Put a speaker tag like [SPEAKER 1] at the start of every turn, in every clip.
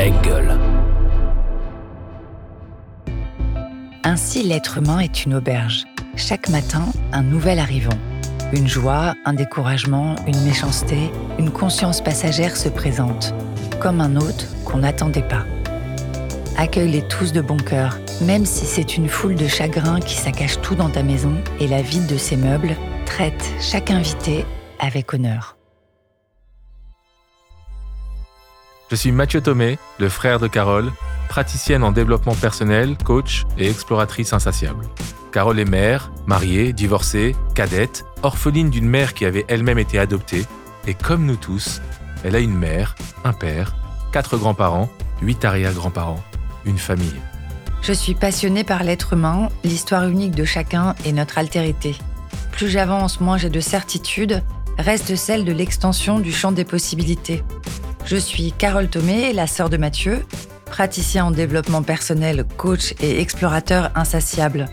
[SPEAKER 1] Engel.
[SPEAKER 2] Ainsi, l'être humain est une auberge. Chaque matin, un nouvel arrivant. Une joie, un découragement, une méchanceté, une conscience passagère se présente, comme un hôte qu'on n'attendait pas. Accueille-les tous de bon cœur, même si c'est une foule de chagrins qui saccage tout dans ta maison et la vide de ses meubles, traite chaque invité avec honneur.
[SPEAKER 3] Je suis Mathieu Thomé, le frère de Carole, praticienne en développement personnel, coach et exploratrice insatiable. Carole est mère, mariée, divorcée, cadette, orpheline d'une mère qui avait elle-même été adoptée, et comme nous tous, elle a une mère, un père, quatre grands-parents, huit arrière-grands-parents, une famille.
[SPEAKER 2] Je suis passionnée par l'être humain, l'histoire unique de chacun et notre altérité. Plus j'avance, moins j'ai de certitudes, reste celle de l'extension du champ des possibilités. Je suis Carole Thomé, la sœur de Mathieu, praticien en développement personnel, coach et explorateur insatiable.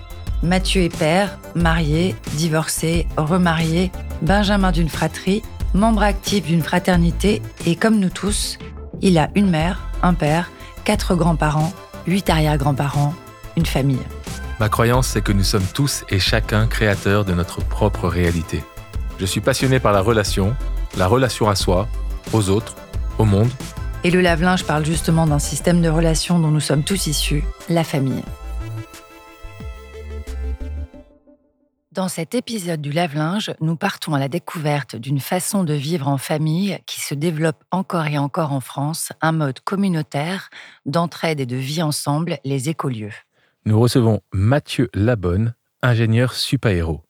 [SPEAKER 2] Mathieu est père, marié, divorcé, remarié, benjamin d'une fratrie, membre actif d'une fraternité et comme nous tous, il a une mère, un père, quatre grands-parents, huit arrière-grands-parents, une famille.
[SPEAKER 3] Ma croyance, c'est que nous sommes tous et chacun créateurs de notre propre réalité. Je suis passionné par la relation, la relation à soi, aux autres, au monde.
[SPEAKER 2] Et le lave-linge parle justement d'un système de relations dont nous sommes tous issus, la famille. Dans cet épisode du lave-linge, nous partons à la découverte d'une façon de vivre en famille qui se développe encore et encore en France, un mode communautaire d'entraide et de vie ensemble, les écolieux.
[SPEAKER 3] Nous recevons Mathieu Labonne, ingénieur super-héros.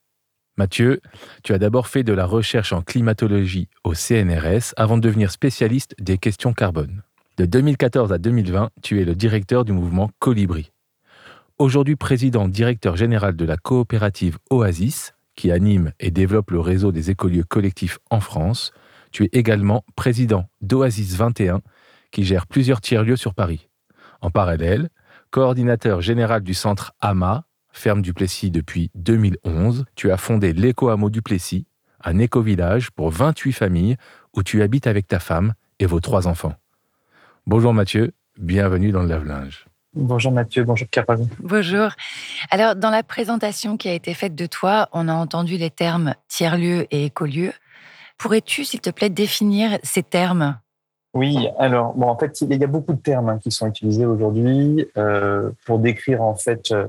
[SPEAKER 3] Mathieu, tu as d'abord fait de la recherche en climatologie au CNRS avant de devenir spécialiste des questions carbone. De 2014 à 2020, tu es le directeur du mouvement Colibri. Aujourd'hui président directeur général de la coopérative Oasis, qui anime et développe le réseau des écolieux collectifs en France, tu es également président d'Oasis 21, qui gère plusieurs tiers-lieux sur Paris. En parallèle, coordinateur général du centre AMA, ferme du Plessis depuis 2011, tu as fondé l'éco-hameau du Plessis, un éco-village pour 28 familles où tu habites avec ta femme et vos trois enfants. Bonjour Mathieu, bienvenue dans le lave-linge.
[SPEAKER 4] Bonjour Mathieu, bonjour Carole.
[SPEAKER 2] Bonjour. Alors, dans la présentation qui a été faite de toi, on a entendu les termes tiers-lieu et écolieu. Pourrais-tu, s'il te plaît, définir ces termes?
[SPEAKER 4] Oui, alors, bon, en fait, il y a beaucoup de termes hein, qui sont utilisés aujourd'hui euh, pour décrire en fait euh,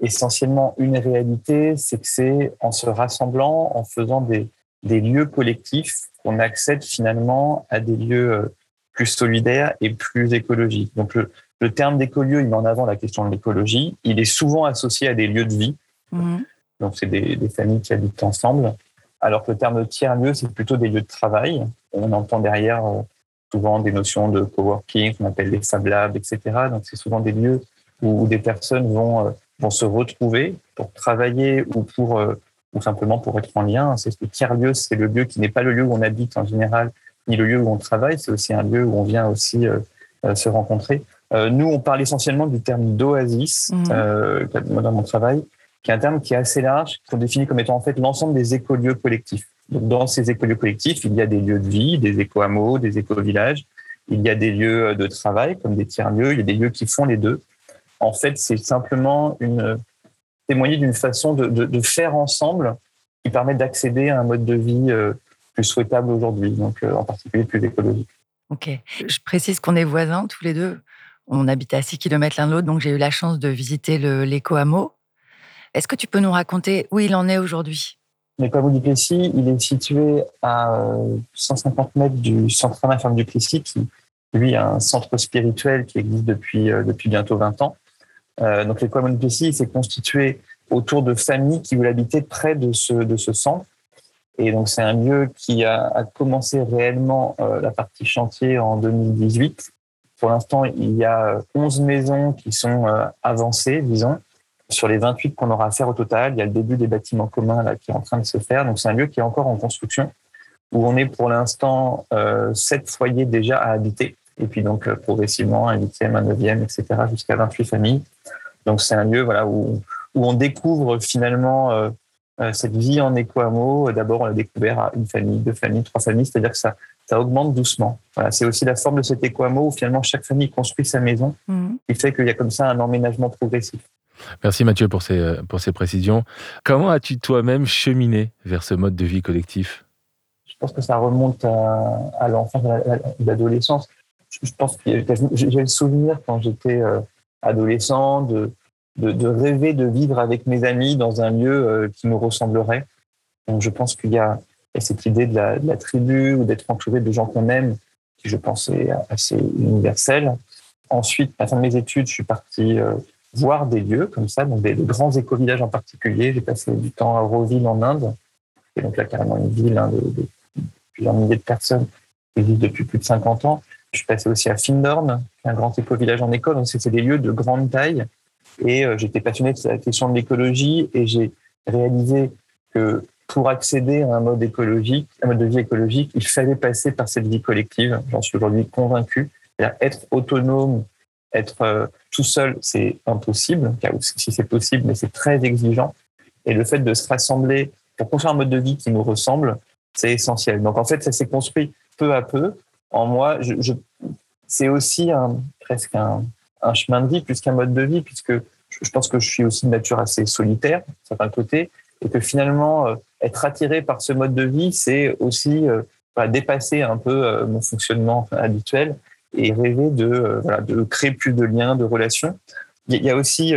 [SPEAKER 4] essentiellement une réalité, c'est que c'est en se rassemblant, en faisant des, des lieux collectifs, qu'on accède finalement à des lieux euh, plus solidaires et plus écologiques. Donc le, le terme d'écolieu, il met en avant la question de l'écologie. Il est souvent associé à des lieux de vie. Mmh. Donc c'est des, des, familles qui habitent ensemble. Alors que le terme de tiers-lieu, c'est plutôt des lieux de travail. On entend derrière euh, souvent des notions de coworking, qu'on appelle les Fab Labs, etc. Donc c'est souvent des lieux où, où des personnes vont vont se retrouver pour travailler ou pour euh, ou simplement pour être en lien. C'est le tiers lieu, c'est le lieu qui n'est pas le lieu où on habite en général, ni le lieu où on travaille. C'est aussi un lieu où on vient aussi euh, euh, se rencontrer. nous, on parle essentiellement du terme d'oasis mmh. dans mon travail, qui est un terme qui est assez large, qu'on définit comme étant en fait l'ensemble des écolieux collectifs. Donc, dans ces écolieux collectifs, il y a des lieux de vie, des éco-hameaux, des éco-villages. Il y a des lieux de travail, comme des tiers-lieux. Il y a des lieux qui font les deux en fait, c'est simplement une témoigner d'une façon de, faire ensemble qui permet d'accéder à un mode de vie euh, plus souhaitable aujourd'hui, donc euh, en particulier plus écologique.
[SPEAKER 2] Ok. Je précise qu'on est voisins tous les deux. On habite à 6 km l'un de l'autre, donc j'ai eu la chance de visiter l'éco-hameau. Est-ce que tu peux nous raconter où il en est aujourd'hui?
[SPEAKER 4] L'éco-hameau du Plessis, il est situé à 150 euh, mètres du centre ferme du Plessis, qui, lui, a un centre spirituel qui existe depuis, depuis bientôt 20 ans. Euh, donc l'école Montpellier s'est constitué autour de familles qui voulaient habiter près de ce, de ce centre. Et donc c'est un lieu qui a, a commencé réellement euh, la partie chantier en 2018 pour l'instant, il y a 11 maisons qui sont avancées, disons. Sur les 28 qu'on aura à faire au total, il y a le début des bâtiments communs là, qui est en train de se faire. Donc, c'est un lieu qui est encore en construction, où on est pour l'instant euh, 7 foyers déjà à habiter. Et puis, donc, progressivement, un huitième, un neuvième, etc., jusqu'à 28 familles. Donc, c'est un lieu voilà, où, où on découvre finalement euh, cette vie en éco-hameau, euh, d'abord, on l'a découvert à une famille, deux familles, trois familles, c'est-à-dire que ça, ça augmente doucement. Voilà, c'est aussi la forme de cet éco-hameau où finalement chaque famille construit sa maison, mmh. qui fait qu'il y a comme ça un emménagement progressif.
[SPEAKER 3] Merci Mathieu pour ces, euh, pour ces précisions. Comment as-tu toi-même cheminé vers ce mode de vie collectif?
[SPEAKER 4] Je pense que ça remonte à, à l'enfance, à l'adolescence. Je pense que j'ai le souvenir quand j'étais adolescent de, de, rêver de vivre avec mes amis dans un lieu euh, qui nous ressemblerait. Donc je pense qu'il y, a cette idée de la, tribu ou d'être entouré de gens qu'on aime, qui je pense est assez universelle. Ensuite, à la fin de mes études, je suis parti euh, voir des lieux comme ça, donc des, grands éco-villages en particulier. J'ai passé du temps à Roville en Inde, et donc là carrément une ville hein, de, plusieurs milliers de personnes qui vivent depuis plus de 50 ans. Je suis passé aussi à Findorn, un grand éco-village en école. Donc c'est des lieux de grande taille et euh, j'étais passionné de la question de l'écologie et j'ai réalisé que pour accéder à un mode écologique, un mode de vie écologique, il fallait passer par cette vie collective. J'en suis aujourd'hui convaincu. Être autonome, être euh, tout seul, c'est impossible. Si c'est possible, mais c'est très exigeant. Et le fait de se rassembler pour construire un mode de vie qui nous ressemble, c'est essentiel. Donc en fait, ça s'est construit peu à peu. En moi, je, je c'est aussi un, presque un, un chemin de vie plus qu'un mode de vie, puisque je pense que je suis aussi de nature assez solitaire, certains côtés, et que finalement, euh, être attiré par ce mode de vie, c'est aussi euh, dépasser un peu euh, mon fonctionnement habituel et rêver de, voilà, de créer plus de liens, de relations. Il y a aussi,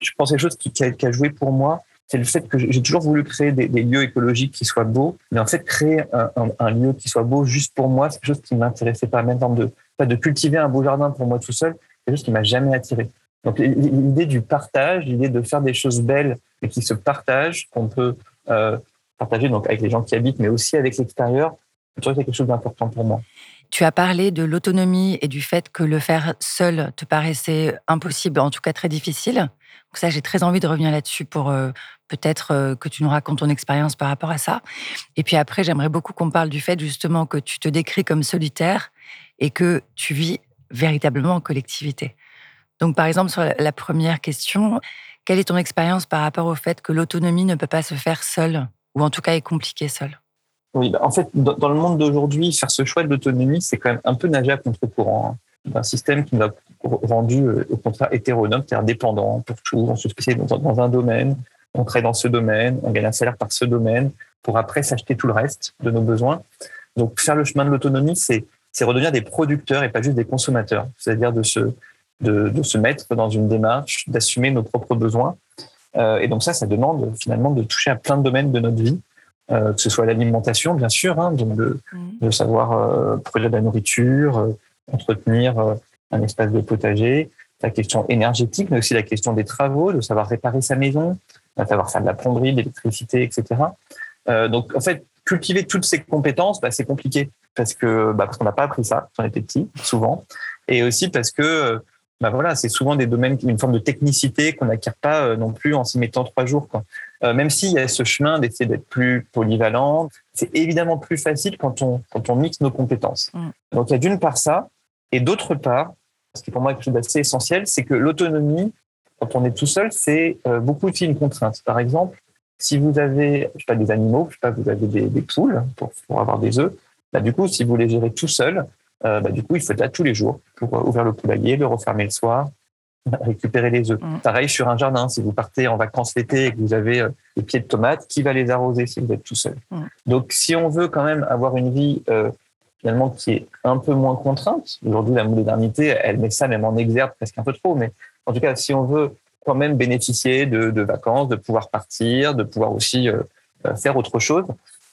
[SPEAKER 4] je pense, quelque chose qui, qui, a, joué pour moi, c'est le fait que j'ai toujours voulu créer des, lieux écologiques qui soient beaux, mais en fait, créer un, lieu qui soit beau juste pour moi, c'est quelque chose qui m'intéressait pas, même de, de cultiver un beau jardin pour moi tout seul, quelque chose qui m'a jamais attiré. Donc l'idée du partage, l'idée de faire des choses belles et qui se partagent, qu'on peut euh, partager donc avec les gens qui habitent, mais aussi avec l'extérieur, c'est quelque chose d'important pour moi.
[SPEAKER 2] Tu as parlé de l'autonomie et du fait que le faire seul te paraissait impossible, en tout cas très difficile. Donc ça, j'ai très envie de revenir là-dessus pour euh, peut-être euh, que tu nous racontes ton expérience par rapport à ça. Et puis après, j'aimerais beaucoup qu'on parle du fait justement que tu te décris comme solitaire et que tu vis véritablement en collectivité. Donc, par exemple, sur la première question, quelle est ton expérience par rapport au fait que l'autonomie ne peut pas se faire seule, ou en tout cas est compliquée seule?
[SPEAKER 4] Oui, bah, en fait, dans le monde d'aujourd'hui, faire ce choix de l'autonomie, c'est quand même un peu nager à contre-courant. Hein. Un système qui nous a rendu, euh, au contraire, hétéronome, c'est-à-dire dépendant pour tout. On se spécialise dans un domaine, on crée dans ce domaine, on gagne un salaire par ce domaine, pour après s'acheter tout le reste de nos besoins. Donc, faire le chemin de l'autonomie, c'est c'est redevenir des producteurs et pas juste des consommateurs. C'est-à-dire de se, de, de, se mettre dans une démarche, d'assumer nos propres besoins. Euh, et donc ça, ça demande finalement de toucher à plein de domaines de notre vie, euh, que ce soit l'alimentation, bien sûr, hein, donc de, de savoir euh, produire de la nourriture, euh, entretenir euh, un espace de potager, la question énergétique, mais aussi la question des travaux, de savoir réparer sa maison, de savoir faire de la plomberie, de l'électricité, etc. Euh, donc en fait, cultiver toutes ces compétences, bah, c'est compliqué parce que bah, parce qu'on n'a pas appris ça quand on était petit, souvent, et aussi parce que bah voilà, c'est souvent des domaines qui une forme de technicité qu'on n'acquiert pas euh, non plus en s'y mettant trois jours. Quoi. Euh, même s'il y a ce chemin d'essayer d'être plus polyvalent, c'est évidemment plus facile quand on quand on mixe nos compétences. Mm. Donc il y a d'une part ça, et d'autre part, ce qui est pour moi quelque chose d'assez essentiel, c'est que l'autonomie, quand on est tout seul, c'est euh, beaucoup aussi une contrainte. Par exemple, si vous avez, je sais pas, des animaux, je sais pas, vous avez des, des poules pour, pour avoir des œufs, bah, du coup, si vous les gérez tout seul, euh, bah, du coup, il faut être là tous les jours pour euh, ouvrir le poulailler, le refermer le soir, récupérer les œufs. Mm. Pareil sur un jardin, si vous partez en vacances l'été et que vous avez euh, des pieds de tomates, qui va les arroser si vous êtes tout seul? Mm. Donc, si on veut quand même avoir une vie finalement qui est un peu moins contrainte, aujourd'hui la modernité, elle met ça même en exergue presque un peu trop, mais en tout cas, si on veut quand même bénéficier de, de vacances, de pouvoir partir, de pouvoir aussi faire autre chose,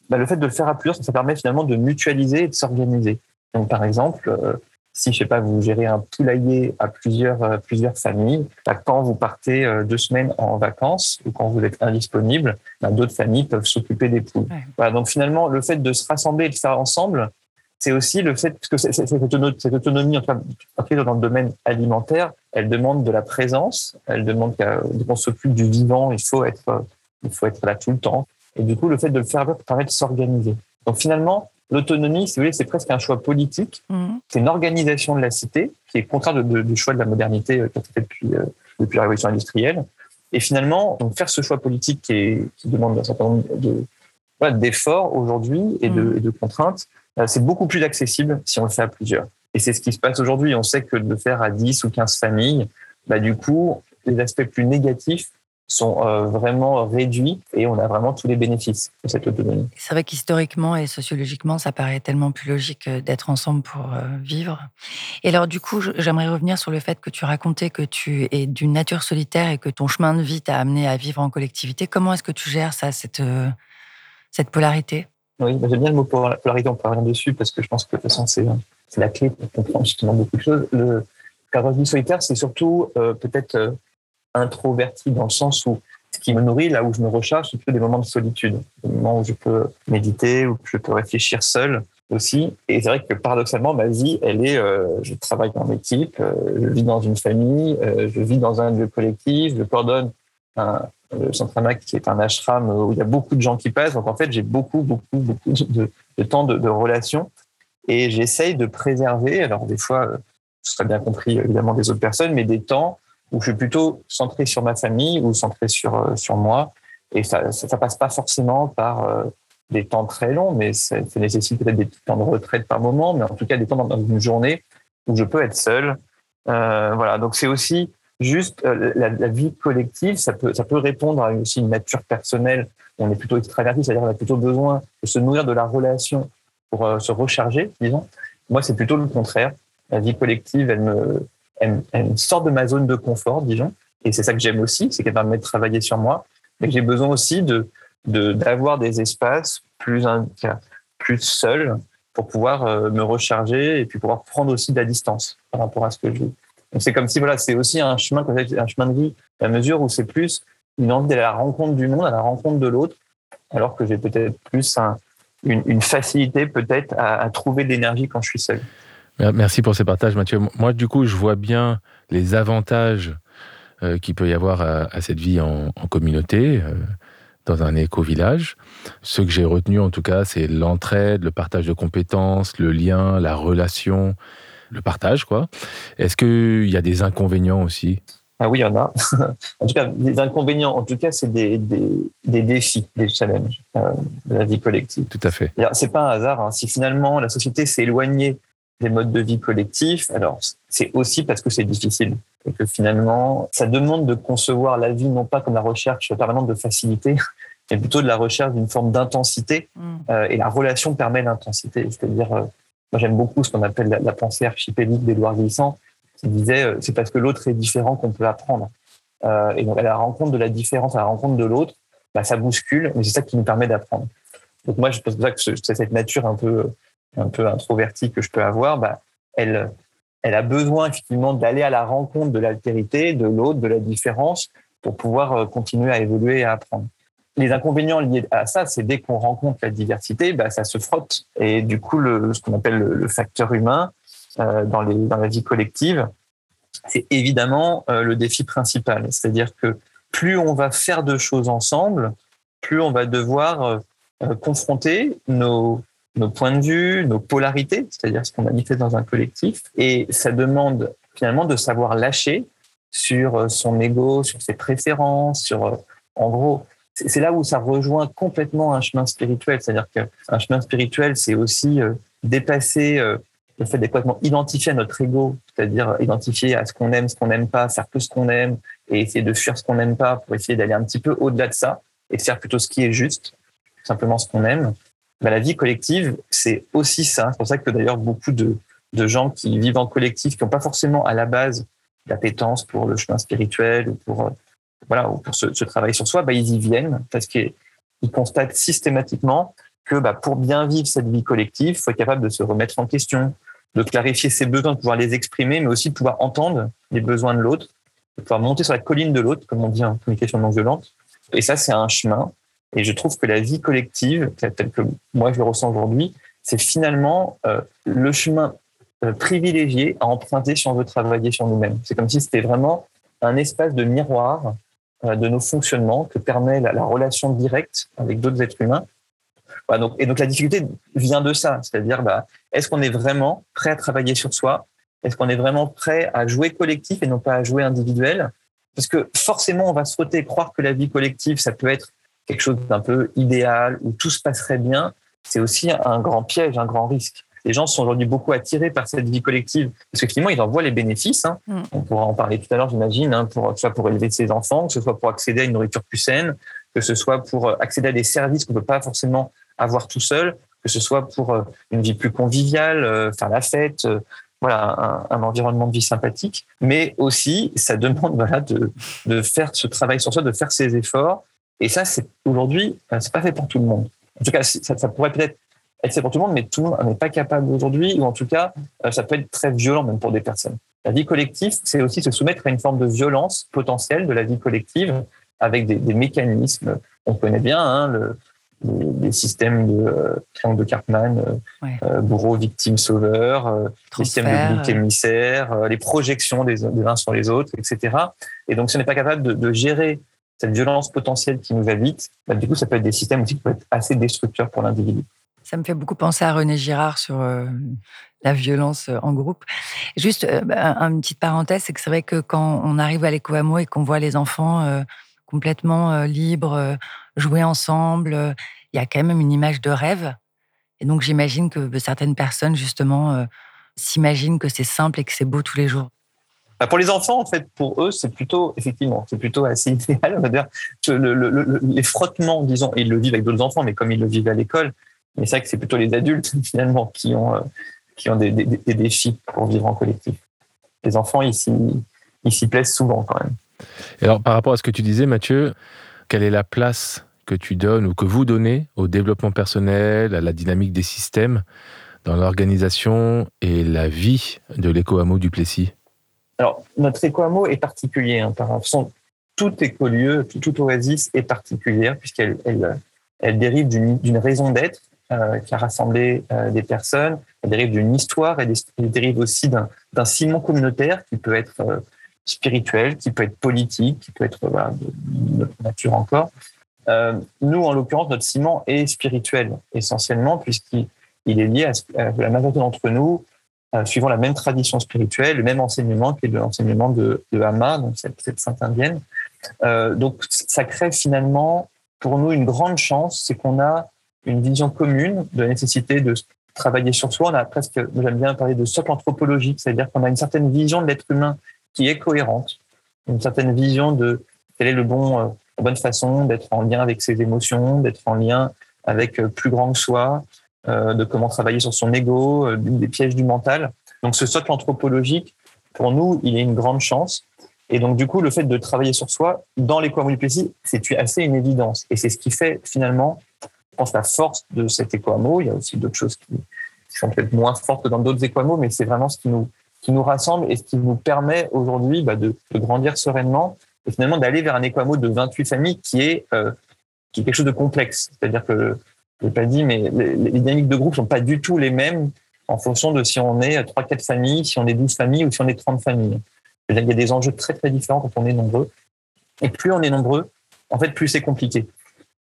[SPEAKER 4] bah, le fait de le faire à plusieurs, ça, permet finalement de mutualiser et de s'organiser. Donc, par exemple, euh, si je sais pas, vous gérez un poulailler à plusieurs euh, plusieurs familles, bah, quand vous partez euh, deux semaines en vacances ou quand vous êtes indisponible, bah, d'autres familles peuvent s'occuper des poules. Voilà, donc finalement, le fait de se rassembler et de faire ensemble, c'est aussi le fait que cette autonomie, en dans le domaine alimentaire, elle demande de la présence, elle demande qu'on s'occupe du vivant, il faut être, il faut être là tout le temps. Et du coup, le fait de le faire permet de s'organiser. Donc finalement, l'autonomie, si vous voulez, c'est presque un choix politique. Mmh. C'est une organisation de la cité qui est contraire du choix de la modernité euh, qui a été fait depuis, euh, depuis la révolution industrielle. Et finalement, donc faire ce choix politique qui, qui demande un certain nombre de, d'efforts aujourd'hui et, de, mmh. et de contraintes, c'est beaucoup plus accessible si on le fait à plusieurs. Et c'est ce qui se passe aujourd'hui. On sait que de le faire à 10 ou 15 familles, bah, du coup, les aspects plus négatifs sont euh, vraiment réduits et on a vraiment tous les bénéfices de cette autonomie.
[SPEAKER 2] C'est vrai qu'historiquement et sociologiquement, ça paraît tellement plus logique euh, d'être ensemble pour vivre. Et alors, du coup, j'aimerais revenir sur le fait que tu racontais que tu es d'une nature solitaire et que ton chemin de vie t'a amené à vivre en collectivité. Comment est-ce que tu gères ça, cette polarité?
[SPEAKER 4] Oui, j'aime bien le mot polarité, on peut rien dessus parce que je pense que de façon, c'est, la clé pour comprendre justement beaucoup de choses. Le vie solitaire, c'est surtout euh, peut-être euh, introverti dans le sens où ce qui me nourrit, là où je me recharge, c'est plutôt des moments de solitude, des moments où je peux méditer, où je peux réfléchir seul aussi. Et c'est vrai que paradoxalement, ma vie, elle est, euh, je travaille en équipe, je vis dans une famille, je vis dans un lieu collectif, je coordonne un, le centre Amak, qui est un ashram où il y a beaucoup de gens qui passent. Donc en fait, j'ai beaucoup, beaucoup, beaucoup de, temps de, relations et j'essaye de préserver. Alors des fois, euh, ce serait bien compris évidemment des autres personnes, mais des temps où je suis plutôt centré sur ma famille ou centré sur euh, sur moi. Et ça, ça, passe pas forcément par euh, des temps très longs, mais ça, nécessite peut-être des temps de retraite par moment, mais en tout cas des temps dans, une journée où je peux être seul. voilà, donc c'est aussi Juste euh, la, vie collective, ça peut, ça peut répondre à une nature personnelle. On est plutôt extraverti, c'est-à-dire qu'on a plutôt besoin de se nourrir de la relation pour euh, se recharger, disons. Moi, c'est plutôt le contraire. La vie collective, elle me, sort de ma zone de confort, disons. Et c'est ça que j'aime aussi, c'est qu'elle permet de travailler sur moi. Mais j'ai besoin aussi de d'avoir des espaces plus plus seuls pour pouvoir euh, me recharger et puis pouvoir prendre aussi de la distance par rapport à ce que je vis c'est comme si voilà, c'est aussi un chemin, un chemin de vie, à mesure où c'est plus une envie d'aller à la rencontre du monde, à la rencontre de l'autre, alors que j'ai peut-être plus une, facilité peut-être à, trouver de l'énergie quand je suis seul.
[SPEAKER 3] Merci pour ces partages, Mathieu. Moi, du coup, je vois bien les avantages euh, qu'il peut y avoir à, cette vie en, communauté, euh, dans un éco-village. Ce que j'ai retenu, en tout cas, c'est l'entraide, le partage de compétences, le lien, la relation, le partage, quoi. Est-ce qu'il y a des inconvénients aussi?
[SPEAKER 4] Ah oui, il y en a. en tout cas, des inconvénients, en tout cas, c'est des, des, défis, des challenges euh, de la vie collective.
[SPEAKER 3] Tout à fait.
[SPEAKER 4] C'est pas un hasard. Hein. Si finalement la société s'est éloignée des modes de vie collectifs, alors c'est aussi parce que c'est difficile. Et que finalement, ça demande de concevoir la vie non pas comme la recherche permanente de facilité, mais plutôt de la recherche d'une forme d'intensité. Mm. Euh, et la relation permet l'intensité. C'est-à-dire, euh, moi, j'aime beaucoup ce qu'on appelle la, pensée archipélique d'Édouard Glissant, qui disait euh, c'est parce que l'autre est différent qu'on peut apprendre. Euh, et donc, à la rencontre de la différence, à la rencontre de l'autre, bah, ça bouscule, mais c'est ça qui nous permet d'apprendre. Donc, moi, je pense que c'est cette nature un peu, un peu introvertie que je peux avoir, bah, elle, elle a besoin effectivement d'aller à la rencontre de l'altérité, de l'autre, de la différence, pour pouvoir euh, continuer à évoluer et à apprendre les inconvénients liés à ça, c'est dès qu'on rencontre la diversité, bah, ça se frotte. Et du coup, le, ce qu'on appelle le, facteur humain euh, dans, les, dans la vie collective, c'est évidemment euh, le défi principal. C'est-à-dire que plus on va faire de choses ensemble, plus on va devoir euh, euh confronter nos, nos points de vue, nos polarités, c'est-à-dire ce qu'on manifeste dans un collectif. Et ça demande finalement de savoir lâcher sur euh, son ego, sur ses préférences, sur, en gros, c'est là où ça rejoint complètement un chemin spirituel. C'est-à-dire qu'un chemin spirituel, c'est aussi euh, dépasser euh, le fait d'être identifié à notre ego, c'est-à-dire identifier à ce qu'on aime, ce qu'on n'aime pas, faire que ce qu'on aime et essayer de fuir ce qu'on n'aime pas pour essayer d'aller un petit peu au-delà de ça et faire plutôt ce qui est juste, simplement ce qu'on aime. Ben, la vie collective, c'est aussi ça. C'est pour ça que d'ailleurs beaucoup de, de gens qui vivent en collectif, qui n'ont pas forcément à la base l'appétence pour le chemin spirituel ou pour euh, voilà, pour ce, ce, travail sur soi, bah, ils y viennent parce qu'ils constatent systématiquement que bah, pour bien vivre cette vie collective, il faut être capable de se remettre en question, de clarifier ses besoins, de pouvoir les exprimer, mais aussi de pouvoir entendre les besoins de l'autre, de pouvoir monter sur la colline de l'autre, comme on dit en communication non violente. Et ça, c'est un chemin. Et je trouve que la vie collective, telle que moi je le ressens aujourd'hui, c'est finalement le chemin privilégié à emprunter si on veut travailler sur nous-mêmes. C'est comme si c'était vraiment un espace de miroir de nos fonctionnements que permet la, la relation directe avec d'autres êtres humains et donc la difficulté vient de ça, c'est-à-dire bah, est-ce qu'on est vraiment prêt à travailler sur soi? Est-ce qu'on est vraiment prêt à jouer collectif et non pas à jouer individuel? Parce que forcément, on va et croire que la vie collective, ça peut être quelque chose d'un peu idéal, où tout se passerait bien. C'est aussi un grand piège, un grand risque. Les gens sont aujourd'hui beaucoup attirés par cette vie collective parce que finalement, ils en voient les bénéfices. Hein. Mm. On pourra en parler tout à l'heure, j'imagine, hein, pour, que ce soit pour élever ses enfants, que ce soit pour accéder à une nourriture plus saine, que ce soit pour accéder à des services qu'on ne peut pas forcément avoir tout seul, que ce soit pour euh, une vie plus conviviale, euh, faire la fête, euh, voilà, un, environnement de vie sympathique, mais aussi ça demande voilà de, de faire ce travail sur soi, de faire ses efforts. Et ça, c'est aujourd'hui, c'est pas fait pour tout le monde. En tout cas, ça, ça pourrait peut-être être fait pour tout le monde, mais tout le monde n'est pas capable aujourd'hui, ou en tout cas, ça peut être très violent même pour des personnes. La vie collective, c'est aussi se soumettre à une forme de violence potentielle de la vie collective avec des, des mécanismes. On connaît bien hein, le, les, systèmes de euh, triangle de Cartman, euh, euh, bourreau, victime, sauveur, les systèmes de bouc émissaire, les projections des, des, uns sur les autres, etc. Et donc, si on n'est pas capable de, de, gérer cette violence potentielle qui nous habite, bah, du coup, ça peut être des systèmes aussi qui peuvent être assez destructeurs pour l'individu.
[SPEAKER 2] Ça me fait beaucoup penser à René Girard sur la violence en groupe. Juste bah, une petite parenthèse, c'est que c'est vrai que quand on arrive à l'éco et qu'on voit les enfants complètement libres, jouer ensemble. Euh, il y a quand même une image de rêve. Et donc, j'imagine que certaines personnes, justement, euh, s'imaginent que c'est simple et que c'est beau tous les jours.
[SPEAKER 4] Bah, pour les enfants, en fait, pour eux, c'est plutôt, effectivement, c'est plutôt assez idéal. On va dire le, les frottements, disons, ils le vivent avec d'autres enfants, mais comme ils le vivent à l'école, mais c'est vrai que c'est plutôt les adultes, finalement, qui ont, euh, qui ont des, des, défis pour vivre en collectif. Les enfants, ils s'y plaisent souvent, quand même.
[SPEAKER 3] alors, par rapport à ce que tu disais, Mathieu, quelle est la place que tu donnes ou que vous donnez au développement personnel, à la dynamique des systèmes dans l'organisation et la vie de l'éco-hameau du Plessis?
[SPEAKER 4] Alors, notre éco-hameau est particulier. Hein, par façon, tout écolieu, tout, tout, oasis est particulière puisqu'elle elle, elle dérive d'une raison d'être qui a rassemblé euh, des personnes, elle dérive d'une histoire, elle, dérive aussi d'un ciment communautaire qui peut être euh, spirituel, qui peut être politique, qui peut être de notre nature encore. Euh, nous, en l'occurrence, notre ciment est spirituel essentiellement, puisqu'il est lié à, la majorité d'entre nous euh, suivant la même tradition spirituelle, le même enseignement qui est l'enseignement de, de Hama, donc cette, sainte indienne. Euh, donc, ça crée finalement pour nous une grande chance, c'est qu'on a une vision commune de la nécessité de travailler sur soi. On a presque, j'aime bien parler de socle anthropologique, c'est-à-dire qu'on a une certaine vision de l'être humain qui est cohérente, une certaine vision de quel est le bon, euh, la bonne façon d'être en lien avec ses émotions, d'être en lien avec euh, plus grand que soi, euh, de comment travailler sur son ego, des pièges du mental. Donc ce socle anthropologique, pour nous, il est une grande chance. Et donc du coup, le fait de travailler sur soi dans les plessis, c'est assez une évidence. Et c'est ce qui fait finalement, je pense, la force de cet éco Il y a aussi d'autres choses qui, sont peut-être moins fortes dans d'autres éco mais c'est vraiment ce qui nous rassemble et ce qui nous permet aujourd'hui bah, de, grandir sereinement et finalement d'aller vers un équamo de 28 familles qui est, euh, qui est quelque chose de complexe. C'est-à-dire que, je l'ai pas dit, mais les, dynamiques de groupe sont pas du tout les mêmes en fonction de si on est 3-4 familles, si on est 12 familles ou si on est 30 familles. Il y a des enjeux très très différents quand on est nombreux. Et plus on est nombreux, en fait, plus c'est compliqué.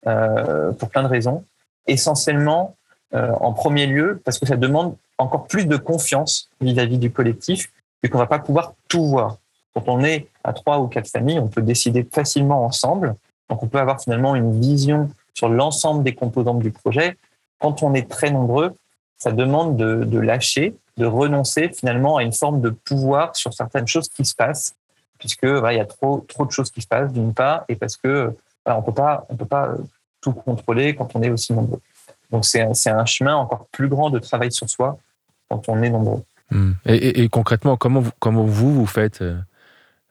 [SPEAKER 4] Euh, pour plein de raisons. Essentiellement, euh, en premier lieu, parce que ça demande encore plus de confiance vis-à-vis du collectif, vu qu'on va pas pouvoir tout voir. Quand on est à trois ou quatre familles, on peut décider facilement ensemble. Donc, on peut avoir finalement une vision sur l'ensemble des composantes du projet. Quand on est très nombreux, ça demande de, lâcher, de renoncer finalement à une forme de pouvoir sur certaines choses qui se passent, puisque il y a trop trop de choses qui se passent d'une part, et parce que on peut pas on peut pas tout contrôler quand on est aussi nombreux. Donc c'est un, un chemin encore plus grand de travail sur soi quand on est nombreux.
[SPEAKER 3] Hmm. Et, concrètement, comment vous, comment vous, vous faites euh,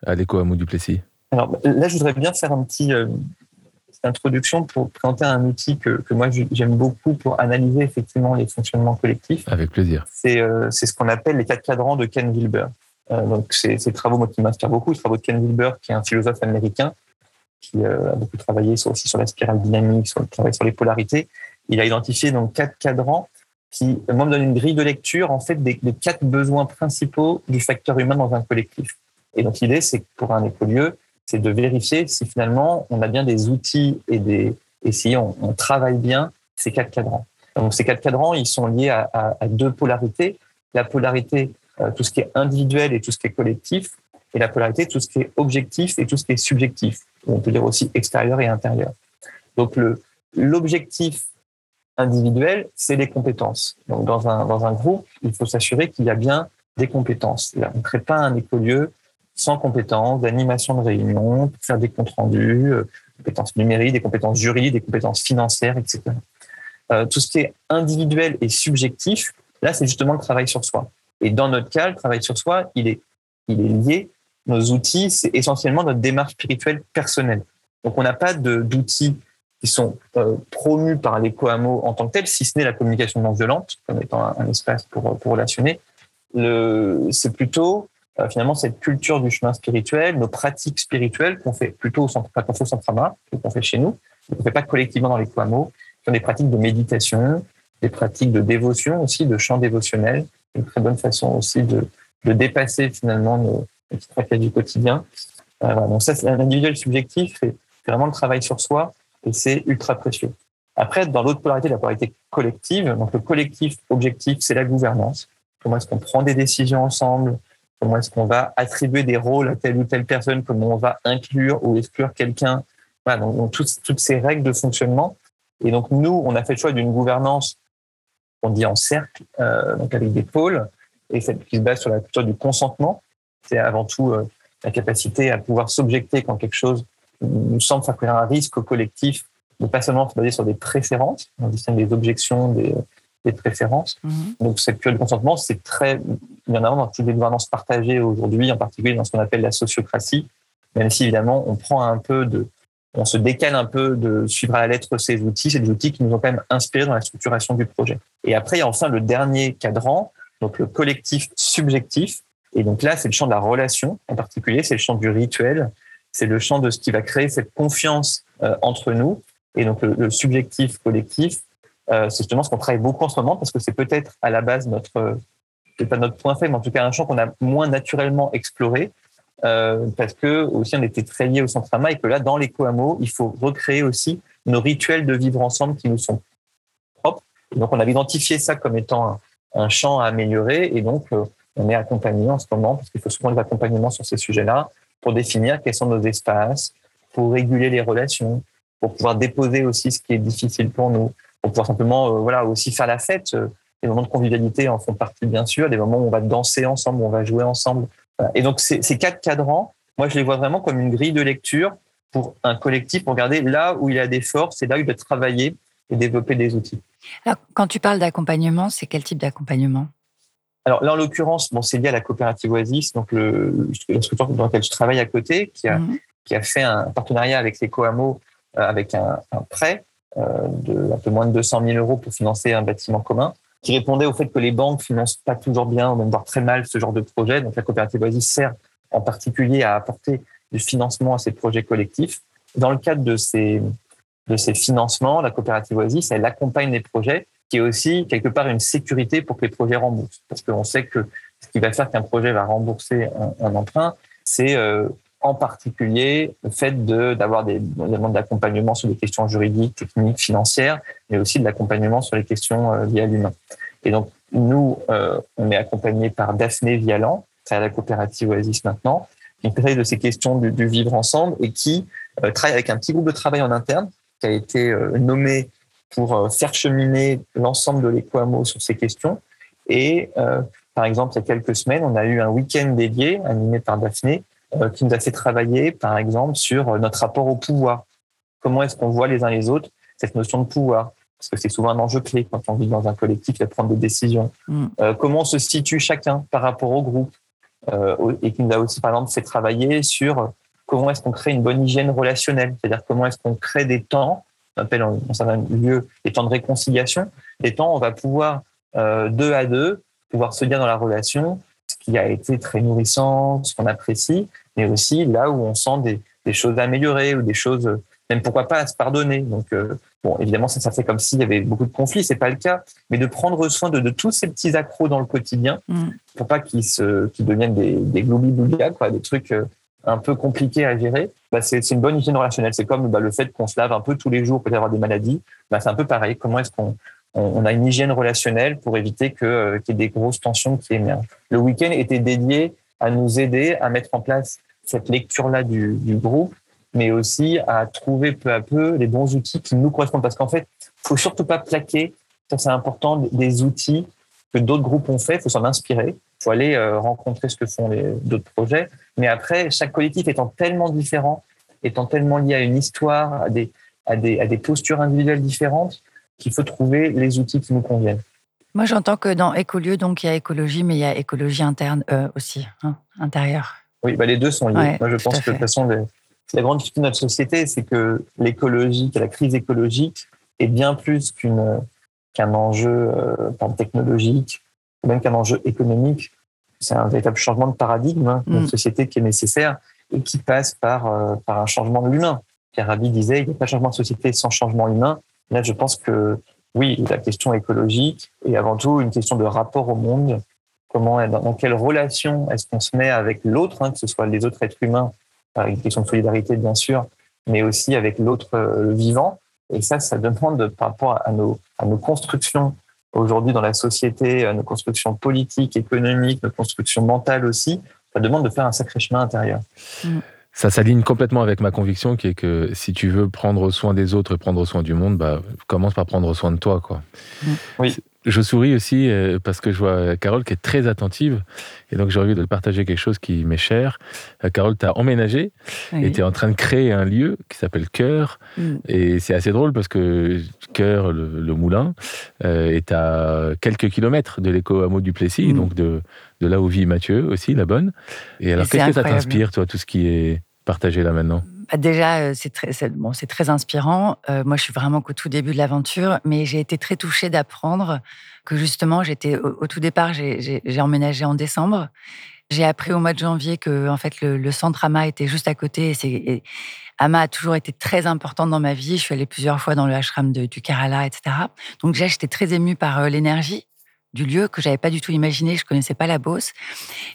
[SPEAKER 3] à l'éco à du Plessis
[SPEAKER 4] Alors là, je voudrais bien faire un petit, euh, petite introduction pour présenter un outil que, que moi j'aime beaucoup pour analyser effectivement les fonctionnements collectifs.
[SPEAKER 3] Avec plaisir.
[SPEAKER 4] C'est euh, ce qu'on appelle les quatre cadrans de Ken Wilber. Euh, donc c'est ces travaux moi, qui m'inspirent beaucoup, les travaux de Ken Wilber, qui est un philosophe américain qui a beaucoup travaillé sur, aussi sur la spirale dynamique, sur le travail sur les polarités. Il a identifié donc quatre cadrans qui moi, me donne une grille de lecture en fait des, quatre besoins principaux du facteur humain dans un collectif. Et donc l'idée, c'est pour un écolieu, c'est de vérifier si finalement on a bien des outils et des et si on, travaille bien ces quatre cadrans. Donc ces quatre cadrans, ils sont liés à deux polarités. La polarité, euh, tout ce qui est individuel et tout ce qui est collectif, et la polarité, tout ce qui est objectif et tout ce qui est subjectif. On peut dire aussi extérieur et intérieur. Donc l'objectif individuel, c'est les compétences. Donc, dans un, dans un groupe, il faut s'assurer qu'il y a bien des compétences. On ne crée pas un écolieu sans compétences, d'animation de réunion, pour faire des comptes rendus, euh, compétences numériques, des compétences juridiques, des compétences financières, etc. Euh, tout ce qui est individuel et subjectif, là, c'est justement le travail sur soi. Et dans notre cas, le travail sur soi, il est, il est lié. Nos outils, c'est essentiellement notre démarche spirituelle personnelle. Donc, on n'a pas d'outils qui sont euh, promus par les coamos en tant que tels, si ce n'est la communication non violente, comme étant un, espace pour, pour relationner. C'est plutôt euh, finalement cette culture du chemin spirituel, nos pratiques spirituelles qu'on fait plutôt au centre, qu'on fait au centre qu'on fait chez nous, qu'on fait pas collectivement dans les coamos, qui sont des pratiques de méditation, des pratiques de dévotion aussi, de chant dévotionnel, une très bonne façon aussi de, de dépasser finalement nos, petites tracas du quotidien. Euh. Donc ça, c'est un individuel subjectif, c'est vraiment le travail sur soi et c'est ultra précieux. Après, dans l'autre polarité, la polarité collective, donc le collectif objectif, c'est la gouvernance. Comment est-ce qu'on prend des décisions ensemble? Comment est-ce qu'on va attribuer des rôles à telle ou telle personne? Comment on va inclure ou exclure quelqu'un? Voilà, donc, toutes, toutes, ces règles de fonctionnement. Et donc nous, on a fait le choix d'une gouvernance, on dit en cercle, euh, donc avec des pôles, et celle qui se base sur la culture du consentement. C'est avant tout euh, la capacité à pouvoir s'objecter quand quelque chose nous semble faire courir un risque au collectif, de pas seulement se baser sur des préférences, on distingue des objections, des, des préférences. Mmh. Donc cette culture du consentement, c'est très, il y en a dans toutes les gouvernances partagées aujourd'hui, en particulier dans ce qu'on appelle la sociocratie, même si évidemment on prend un peu de, on se décale un peu de suivre à la lettre ces outils, c'est des outils qui nous ont quand même inspirés dans la structuration du projet. Et après, il y a enfin le dernier cadran, donc le collectif subjectif. Et donc là, c'est le champ de la relation en particulier, c'est le champ du rituel, c'est le champ de ce qui va créer cette confiance euh, entre nous. Et donc le, subjectif collectif, euh, c'est justement ce qu'on travaille beaucoup en ce moment parce que c'est peut-être à la base notre, c'est pas notre point faible, mais en tout cas un champ qu'on a moins naturellement exploré. Euh, parce que aussi on était très liés au centre AMA et que là dans les Coamo, il faut recréer aussi nos rituels de vivre ensemble qui nous sont propres. Et donc on avait identifié ça comme étant un, champ à améliorer et donc euh, on est accompagné en ce moment parce qu'il faut souvent des accompagnements sur ces sujets-là pour définir quels sont nos espaces, pour réguler les relations, pour pouvoir déposer aussi ce qui est difficile pour nous, pour pouvoir simplement euh, voilà aussi faire la fête. Euh, les moments de convivialité en font partie bien sûr, des moments où on va danser ensemble, où on va jouer ensemble. Et donc ces, ces quatre cadrans, moi je les vois vraiment comme une grille de lecture pour un collectif pour regarder là où il a des forces et là où il doit travailler et développer des outils.
[SPEAKER 2] Alors, quand tu parles d'accompagnement, c'est quel type d'accompagnement?
[SPEAKER 4] Alors là, en l'occurrence, bon, c'est lié à la coopérative Oasis, donc le, la structure dans laquelle je travaille à côté, qui a, mmh. qui a fait un partenariat avec les Coamo euh, avec un, un prêt euh, de un peu moins de 200 000 euros pour financer un bâtiment commun, qui répondait au fait que les banques financent pas toujours bien, ou même voire très mal ce genre de projet. Donc la coopérative Oasis sert en particulier à apporter du financement à ces projets collectifs. Dans le cadre de ces, de ces financements, la coopérative Oasis, elle accompagne les projets qui est aussi quelque part une sécurité pour que les projets remboursent. Parce qu'on sait que ce qui va faire qu'un projet va rembourser un, un emprunt, c'est euh, en particulier le fait d'avoir des éléments d'accompagnement sur des questions juridiques, techniques, financières, mais aussi de l'accompagnement sur les questions euh, liées à l'humain. Et donc, nous, euh, on est accompagné par Daphné Vialan, à la coopérative Oasis maintenant, qui travaille de ces questions du, du, vivre ensemble et qui euh, travaille avec un petit groupe de travail en interne qui a été euh, nommé pour euh, faire cheminer l'ensemble de l'Ecoamo sur ces questions. Et euh, par exemple, il y a quelques semaines, on a eu un week-end dédié animé par Daphné euh, qui nous a fait travailler, par exemple, sur notre rapport au pouvoir. Comment est-ce qu'on voit les uns les autres cette notion de pouvoir? Parce que c'est souvent un enjeu clé quand on vit dans un collectif et prendre des décisions. Mm. Euh, comment se situe chacun par rapport au groupe? Euh, Et qui nous a aussi, par exemple, fait travailler sur comment est-ce qu'on crée une bonne hygiène relationnelle, c'est-à-dire comment est-ce qu'on crée des temps on appelle dans certains lieux des temps de réconciliation, des temps où on va pouvoir, euh, deux à deux, pouvoir se dire dans la relation ce qui a été très nourrissant, ce qu'on apprécie, mais aussi là où on sent des, des, choses améliorées ou des choses, même pourquoi pas à se pardonner. Donc, euh, Bon, évidemment, ça, ça fait comme s'il y avait beaucoup de conflits, c'est pas le cas, mais de prendre soin de, tous ces petits accros dans le quotidien mm. pour pas qu'ils se, qu'ils deviennent des, des quoi, des trucs euh, un peu compliqués à gérer. Bah, c'est, une bonne hygiène relationnelle. C'est comme bah, le fait qu'on se lave un peu tous les jours, peut avoir des maladies. Bah, c'est un peu pareil. Comment est-ce qu'on on, a une hygiène relationnelle pour éviter euh, qu'il y ait des grosses tensions qui émergent? Le week-end était dédié à nous aider à mettre en place cette lecture-là du, du groupe mais aussi à trouver peu à peu les bons outils qui nous correspondent. Parce qu'en fait, faut surtout pas plaquer, ça c'est important, des outils que d'autres groupes ont fait, il faut s'en inspirer, il faut aller euh, rencontrer ce que font les d'autres projets. Mais après, chaque collectif étant tellement différent, étant tellement lié à une histoire, à des, à des, à des postures individuelles différentes, qu'il faut trouver les outils qui nous conviennent.
[SPEAKER 2] Moi, j'entends que dans Écolieu, donc il y a écologie, mais il y a écologie interne euh, aussi, hein, intérieure.
[SPEAKER 4] Oui, bah les deux sont liés. Moi, je pense que de toute façon, les, la grande difficulté de notre société, c'est que l'écologie, la crise écologique est bien plus qu'un enjeu euh, technologique, même qu'un enjeu économique. C'est un véritable changement de paradigme hein, d'une mm. société qui est nécessaire et qui passe par, euh, par un changement de l'humain. Pierre Rabhi disait, il n'y a pas de changement de société sans changement humain. Là, je pense que oui, la question écologique est avant tout une question de rapport au monde. Comment, dans, quelle relation est-ce qu'on se met avec l'autre, hein, que ce soit les autres êtres humains avec une question de solidarité bien sûr, mais aussi avec l'autre euh, vivant. Et ça, ça demande par rapport à nos, à nos constructions aujourd'hui dans la société, à nos constructions politiques, économiques, nos constructions mentales aussi, ça demande de faire un sacré chemin intérieur.
[SPEAKER 3] Mm. Ça s'aligne complètement avec ma conviction qui est que si tu veux prendre soin des autres et prendre soin du monde, bah, commence par prendre soin de toi. Quoi.
[SPEAKER 4] Oui.
[SPEAKER 3] Je souris aussi euh, parce que je vois Carole qui est très attentive et donc j'ai envie de partager quelque chose qui m'est cher. Euh, Carole, tu as emménagé et tu es en train de créer un lieu qui s'appelle Cœur mm. et c'est assez drôle parce que Cœur, le, moulin, euh, est à quelques kilomètres de l'éco-hameau du Plessis, mm. donc de, de là où vit Mathieu aussi, la bonne. Et alors, qu'est-ce que ça t'inspire, toi, tout ce qui est partagé là maintenant?
[SPEAKER 2] Bah, déjà, euh, c'est très, bon, c'est très inspirant. Euh, moi, je suis vraiment qu'au tout début de l'aventure, mais j'ai été très touchée d'apprendre que justement, j'étais au, tout départ, j'ai emménagé en décembre. J'ai appris au mois de janvier que en fait le, centre AMA était juste à côté. Et, AMA a toujours été très importante dans ma vie. Je suis allée plusieurs fois dans le ashram de, du Kerala, etc. Donc j'ai j'étais très émue par euh, l'énergie du lieu que j'avais pas du tout imaginé. Je connaissais pas la Beauce.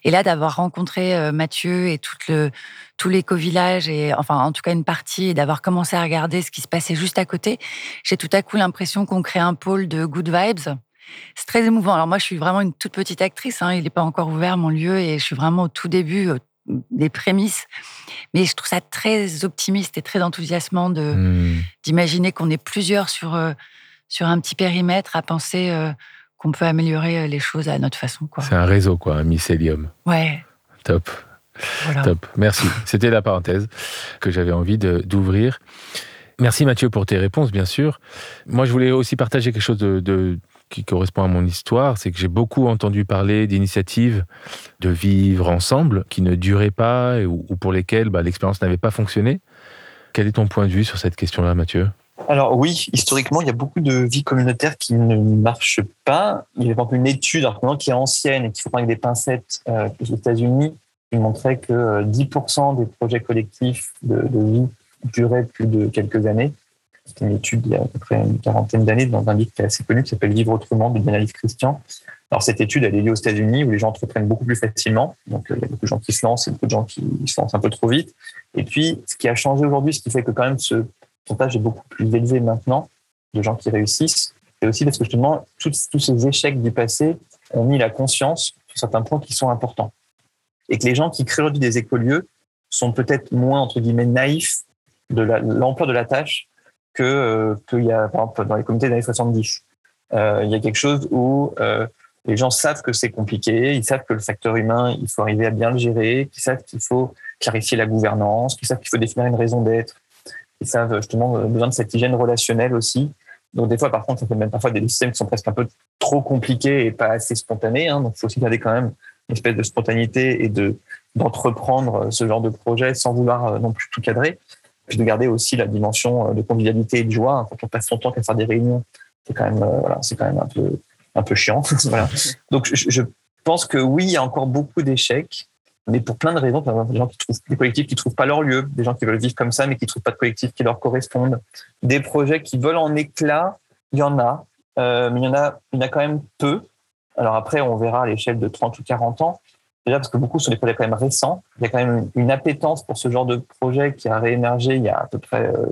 [SPEAKER 2] Et là, d'avoir rencontré euh, Mathieu et tout le, tout l'éco-village et enfin, en tout cas, une partie et d'avoir commencé à regarder ce qui se passait juste à côté, j'ai tout à coup l'impression qu'on crée un pôle de good vibes. C'est très émouvant. Alors moi, je suis vraiment une toute petite actrice. Hein. Il n'est pas encore ouvert mon lieu et je suis vraiment au tout début des prémices. Mais je trouve ça très optimiste et très enthousiasmant de mmh. d'imaginer qu'on est plusieurs sur euh, sur un petit périmètre à penser. Euh, qu'on peut améliorer euh, les choses à notre façon.
[SPEAKER 3] C'est un réseau, quoi, un mycélium.
[SPEAKER 2] Ouais.
[SPEAKER 3] Top. Top. Merci. C'était la parenthèse que j'avais envie d'ouvrir. Merci Mathieu pour tes réponses, bien sûr. Moi, je voulais aussi partager quelque chose de, qui correspond à mon histoire, c'est que j'ai beaucoup entendu parler d'initiatives de vivre ensemble qui ne duraient pas ou, pour lesquelles bah, l'expérience n'avait pas fonctionné. Quel est ton point de vue sur cette question-là, Mathieu?
[SPEAKER 4] Alors oui, historiquement, il y a beaucoup de vies communautaires qui ne marchent pas. Il y a par exemple une étude qui est ancienne et qu'il faut prendre avec des pincettes euh, aux États-Unis qui montrait que 10% euh, des projets collectifs de, vie duraient plus de quelques années. C'était une étude il y a à peu près une quarantaine d'années dans un livre qui est assez connu qui s'appelle Vivre autrement de Daniel Christian. Alors cette étude, elle est liée aux États-Unis où les gens entreprennent beaucoup plus facilement. Donc euh, il y a beaucoup de gens qui se lancent et beaucoup de gens qui se lancent un peu trop vite. Et puis ce qui a changé aujourd'hui, ce qui fait que quand même ce pourcentage est beaucoup plus élevé maintenant de gens qui réussissent. Et aussi parce que justement, tous, tous ces échecs du passé ont mis la conscience sur certains points qui sont importants. Et que les gens qui créent aujourd'hui des écolieux sont peut-être moins, entre guillemets, naïfs de l'ampleur de la tâche que euh, qu'il y a, par exemple, dans les comités des années 70. Euh, il y a quelque chose où euh, les gens savent que c'est compliqué, ils savent que le facteur humain, il faut arriver à bien le gérer, qu'ils savent qu'il faut clarifier la gouvernance, qu'ils savent qu'il faut définir une raison d'être, ils savent justement euh, besoin de cette hygiène relationnelle aussi. Donc des fois, par contre, ça fait même parfois des systèmes qui sont presque un peu trop compliqués et pas assez spontanés. Hein. Donc il faut aussi garder quand même une espèce de spontanéité et de d'entreprendre ce genre de projet sans vouloir euh, non plus tout cadrer. Puis de garder aussi la dimension euh, de convivialité et de joie. Hein. Quand on passe son temps à faire des réunions, c'est quand même voilà, c'est quand même un peu un peu chiant. Donc je pense que oui, il y a encore beaucoup d'échecs mais pour plein de raisons. Des gens qui trouvent des collectifs qui trouvent pas leur lieu, des gens qui veulent vivre comme ça, mais qui trouvent pas de collectif qui leur correspondent. Des projets qui volent en éclats, il y en a, euh, mais il y en a, il y en a quand même peu. Alors après, on verra à l'échelle de 30 ou 40 ans. Déjà parce que beaucoup sont des projets quand même récents. Il y a quand même une appétence pour ce genre de projet qui a réémergé il y a à peu près euh,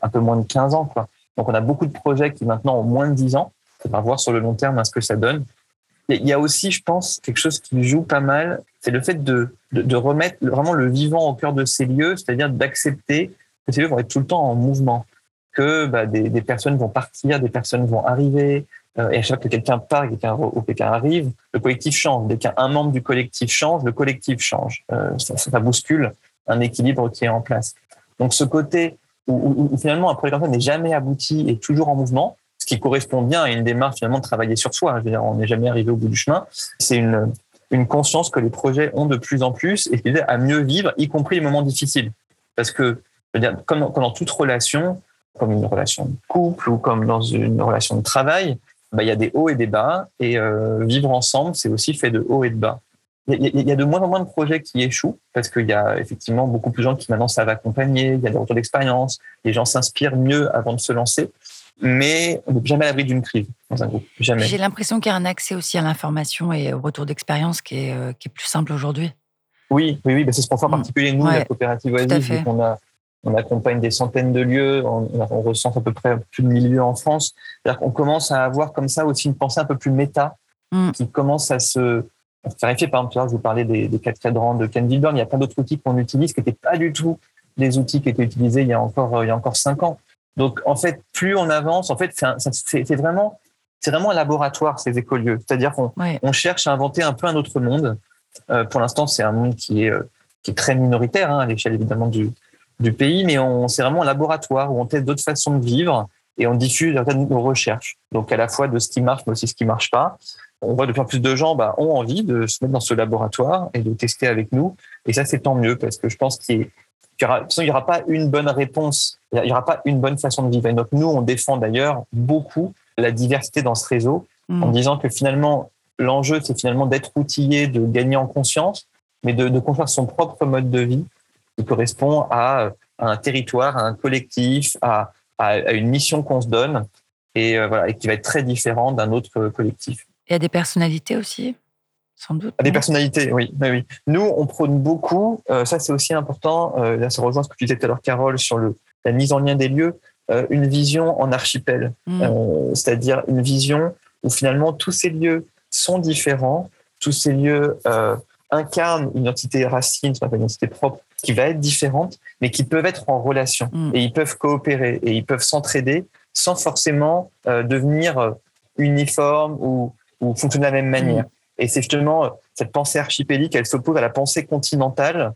[SPEAKER 4] un peu moins de 15 ans. Quoi. Donc on a beaucoup de projets qui maintenant ont moins de 10 ans. On va voir sur le long terme hein, ce que ça donne. Il y a aussi, je pense, quelque chose qui joue pas mal, c'est le fait de, de, de, remettre vraiment le vivant au cœur de ces lieux, c'est-à-dire d'accepter que ces lieux vont être tout le temps en mouvement, que bah, des, des, personnes vont partir, des personnes vont arriver, euh, et à chaque fois que quelqu'un part, quelqu'un ou quelqu'un arrive, le collectif change. Dès qu'un membre du collectif change, le collectif change. Euh, ça, ça, bouscule un équilibre qui est en place. Donc ce côté où, où, où finalement un projet comme ça n'est jamais abouti et toujours en mouvement, qui correspond bien à une démarche finalement de travailler sur soi. Je veux dire, on n'est jamais arrivé au bout du chemin. C'est une, conscience que les projets ont de plus en plus et qui à mieux vivre, y compris les moments difficiles. Parce que, je veux dire, comme, dans toute relation, comme une relation de couple ou comme dans une relation de travail, bah, il y a des hauts et des bas. Et euh, vivre ensemble, c'est aussi fait de hauts et de bas. Il y, a de moins en moins de projets qui échouent parce qu'il y a effectivement beaucoup plus de gens qui maintenant savent accompagner, il y a des retours d'expérience, les gens s'inspirent mieux avant de se lancer mais on n'est jamais à l'abri d'une crise dans un groupe. Jamais.
[SPEAKER 2] J'ai l'impression qu'il y a un accès aussi à l'information et au retour d'expérience qui est, euh, qui est plus simple aujourd'hui.
[SPEAKER 4] Oui, oui, oui. Ben c'est ce qu'on fait en mmh. particulier, nous, ouais, la coopérative Oasis. On, a, on accompagne des centaines de lieux, on, on recense à peu près plus de 1000 lieux en France. C'est-à-dire qu'on commence à avoir comme ça aussi une pensée un peu plus méta mmh. qui commence à se clarifier. Par exemple, je vous parlais des, des quatre cadrans de Ken Wilburn. Il y a plein d'autres outils qu'on utilise qui n'étaient pas du tout des outils qui étaient utilisés il y a encore, il y a encore cinq ans. Donc, en fait, plus on avance, en fait, c'est vraiment, c'est vraiment un laboratoire, ces écolieux. C'est-à-dire qu'on
[SPEAKER 2] ouais.
[SPEAKER 4] on cherche à inventer un peu un autre monde. Euh, pour l'instant, c'est un monde qui est, euh, qui est très minoritaire, hein, à l'échelle évidemment du, du pays, mais c'est vraiment un laboratoire où on teste d'autres façons de vivre et on diffuse nos recherches. Donc, à la fois de ce qui marche, mais aussi ce qui marche pas. On voit de plus en plus de gens bah, ont envie de se mettre dans ce laboratoire et de tester avec nous. Et ça, c'est tant mieux parce que je pense qu'il il n'y aura, pas une bonne réponse, il n'y aura pas une bonne façon de vivre. Et donc, nous, on défend d'ailleurs beaucoup la diversité dans ce réseau mmh. en disant que finalement, l'enjeu, c'est finalement d'être outillé, de gagner en conscience, mais de, de, construire son propre mode de vie qui correspond à, à un territoire, à un collectif, à, à une mission qu'on se donne et, euh, voilà, et qui va être très différent d'un autre collectif.
[SPEAKER 2] Y a des personnalités aussi sans doute.
[SPEAKER 4] Des personnalités, oui, oui, oui. Nous, on prône beaucoup, euh, ça c'est aussi important, euh, là ça rejoint ce que tu disais tout à l'heure, Carole, sur le, la mise en lien des lieux, euh, une vision en archipel,
[SPEAKER 2] Mm.
[SPEAKER 4] euh, c'est-à-dire une vision où finalement tous ces lieux sont différents, tous ces lieux euh, incarnent une identité racine, une identité propre, qui va être différente, mais qui peuvent être en relation,
[SPEAKER 2] Mm.
[SPEAKER 4] et ils peuvent coopérer, et ils peuvent s'entraider sans forcément euh, devenir uniformes ou, ou fonctionner de la même manière. Et c'est justement cette pensée archipélique, elle s'oppose à la pensée continentale,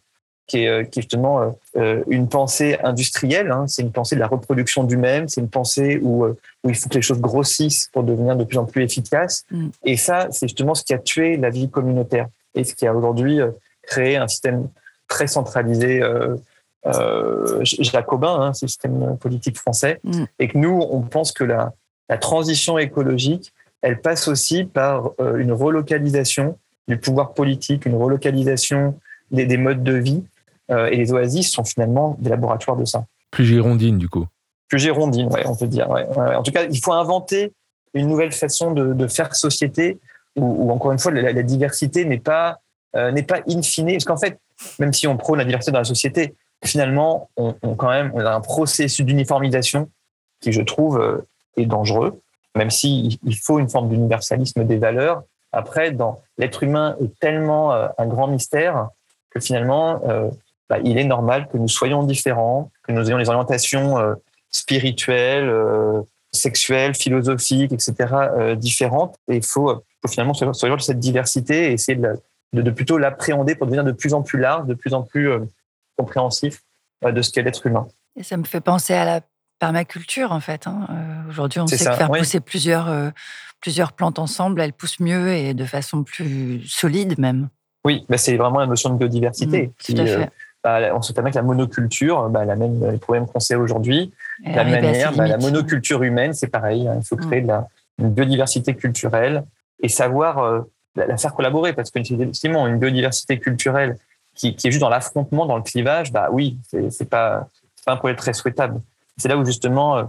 [SPEAKER 4] qui est, euh, qui est justement euh, une pensée industrielle. Hein. C'est une pensée de la reproduction du même. C'est une pensée où, euh, où il faut que les choses grossissent pour devenir de plus en plus efficaces.
[SPEAKER 2] Mm.
[SPEAKER 4] Et ça, c'est justement ce qui a tué la vie communautaire et ce qui a aujourd'hui euh, créé un système très centralisé. Euh, euh, jacobin, hein, c'est le système politique français,
[SPEAKER 2] Mm.
[SPEAKER 4] et que nous, on pense que la, la transition écologique, elle passe aussi par euh, une relocalisation du pouvoir politique, une relocalisation des, des modes de vie. Euh, et les oasis sont finalement des laboratoires de ça.
[SPEAKER 3] Plus girondine, du coup.
[SPEAKER 4] Plus girondine, ouais, on peut dire. Ouais. En tout cas, il faut inventer une nouvelle façon de, de faire société où, où, encore une fois, la, la diversité n'est pas, euh, n'est pas in fine. Parce qu'en fait, même si on prône la diversité dans la société, finalement, on, on quand même, on a un processus d'uniformisation qui, je trouve, euh, est dangereux même s'il il faut une forme d'universalisme des valeurs. Après, dans l'être humain est tellement euh, un grand mystère que finalement, bah, il est normal que nous soyons différents, que nous ayons des orientations euh, spirituelles, euh, sexuelles, philosophiques, etc., euh, différentes. Et il faut, faut finalement se de cette diversité et essayer de, la, de, de plutôt l'appréhender pour devenir de plus en plus large, de plus en plus compréhensif de ce qu'est l'être humain.
[SPEAKER 2] Et ça me fait penser à la permaculture en fait. Hein. Euh, Aujourd'hui, on sait
[SPEAKER 4] ça,
[SPEAKER 2] que faire
[SPEAKER 4] oui.
[SPEAKER 2] pousser plusieurs, euh, plusieurs plantes ensemble, elles poussent mieux et de façon plus solide même.
[SPEAKER 4] Oui, bah c'est vraiment la notion de biodiversité.
[SPEAKER 2] Mmh,
[SPEAKER 4] qui, euh, bah, on se avec la monoculture, bah, la même, les problèmes qu'on sait aujourd'hui. La manière, bah, la monoculture humaine, c'est pareil. hein, il faut
[SPEAKER 2] Mm.
[SPEAKER 4] créer de la, une biodiversité culturelle et savoir euh, la, faire collaborer parce que effectivement, une biodiversité culturelle qui, est juste dans l'affrontement, dans le clivage, bah oui, c'est pas, pas un projet très souhaitable. C'est là où justement euh,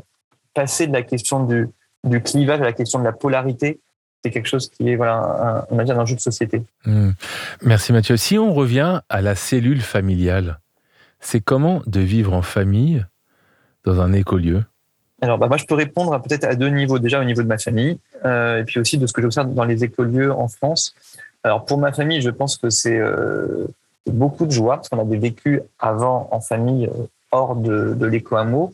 [SPEAKER 4] passer de la question du, du clivage à la question de la polarité, c'est quelque chose qui est voilà, un, on un jeu de société.
[SPEAKER 3] Hmm. Merci Mathieu. Si on revient à la cellule familiale, c'est comment de vivre en famille dans un écolieu?
[SPEAKER 4] Alors, bah, moi, je peux répondre peut-être à deux niveaux. Déjà, au niveau de ma famille, euh, et puis aussi de ce que j'observe dans les écolieux en France. Alors, pour ma famille, je pense que c'est euh, beaucoup de joie, parce qu'on avait vécu avant en famille euh, hors de, de l'éco-hameau.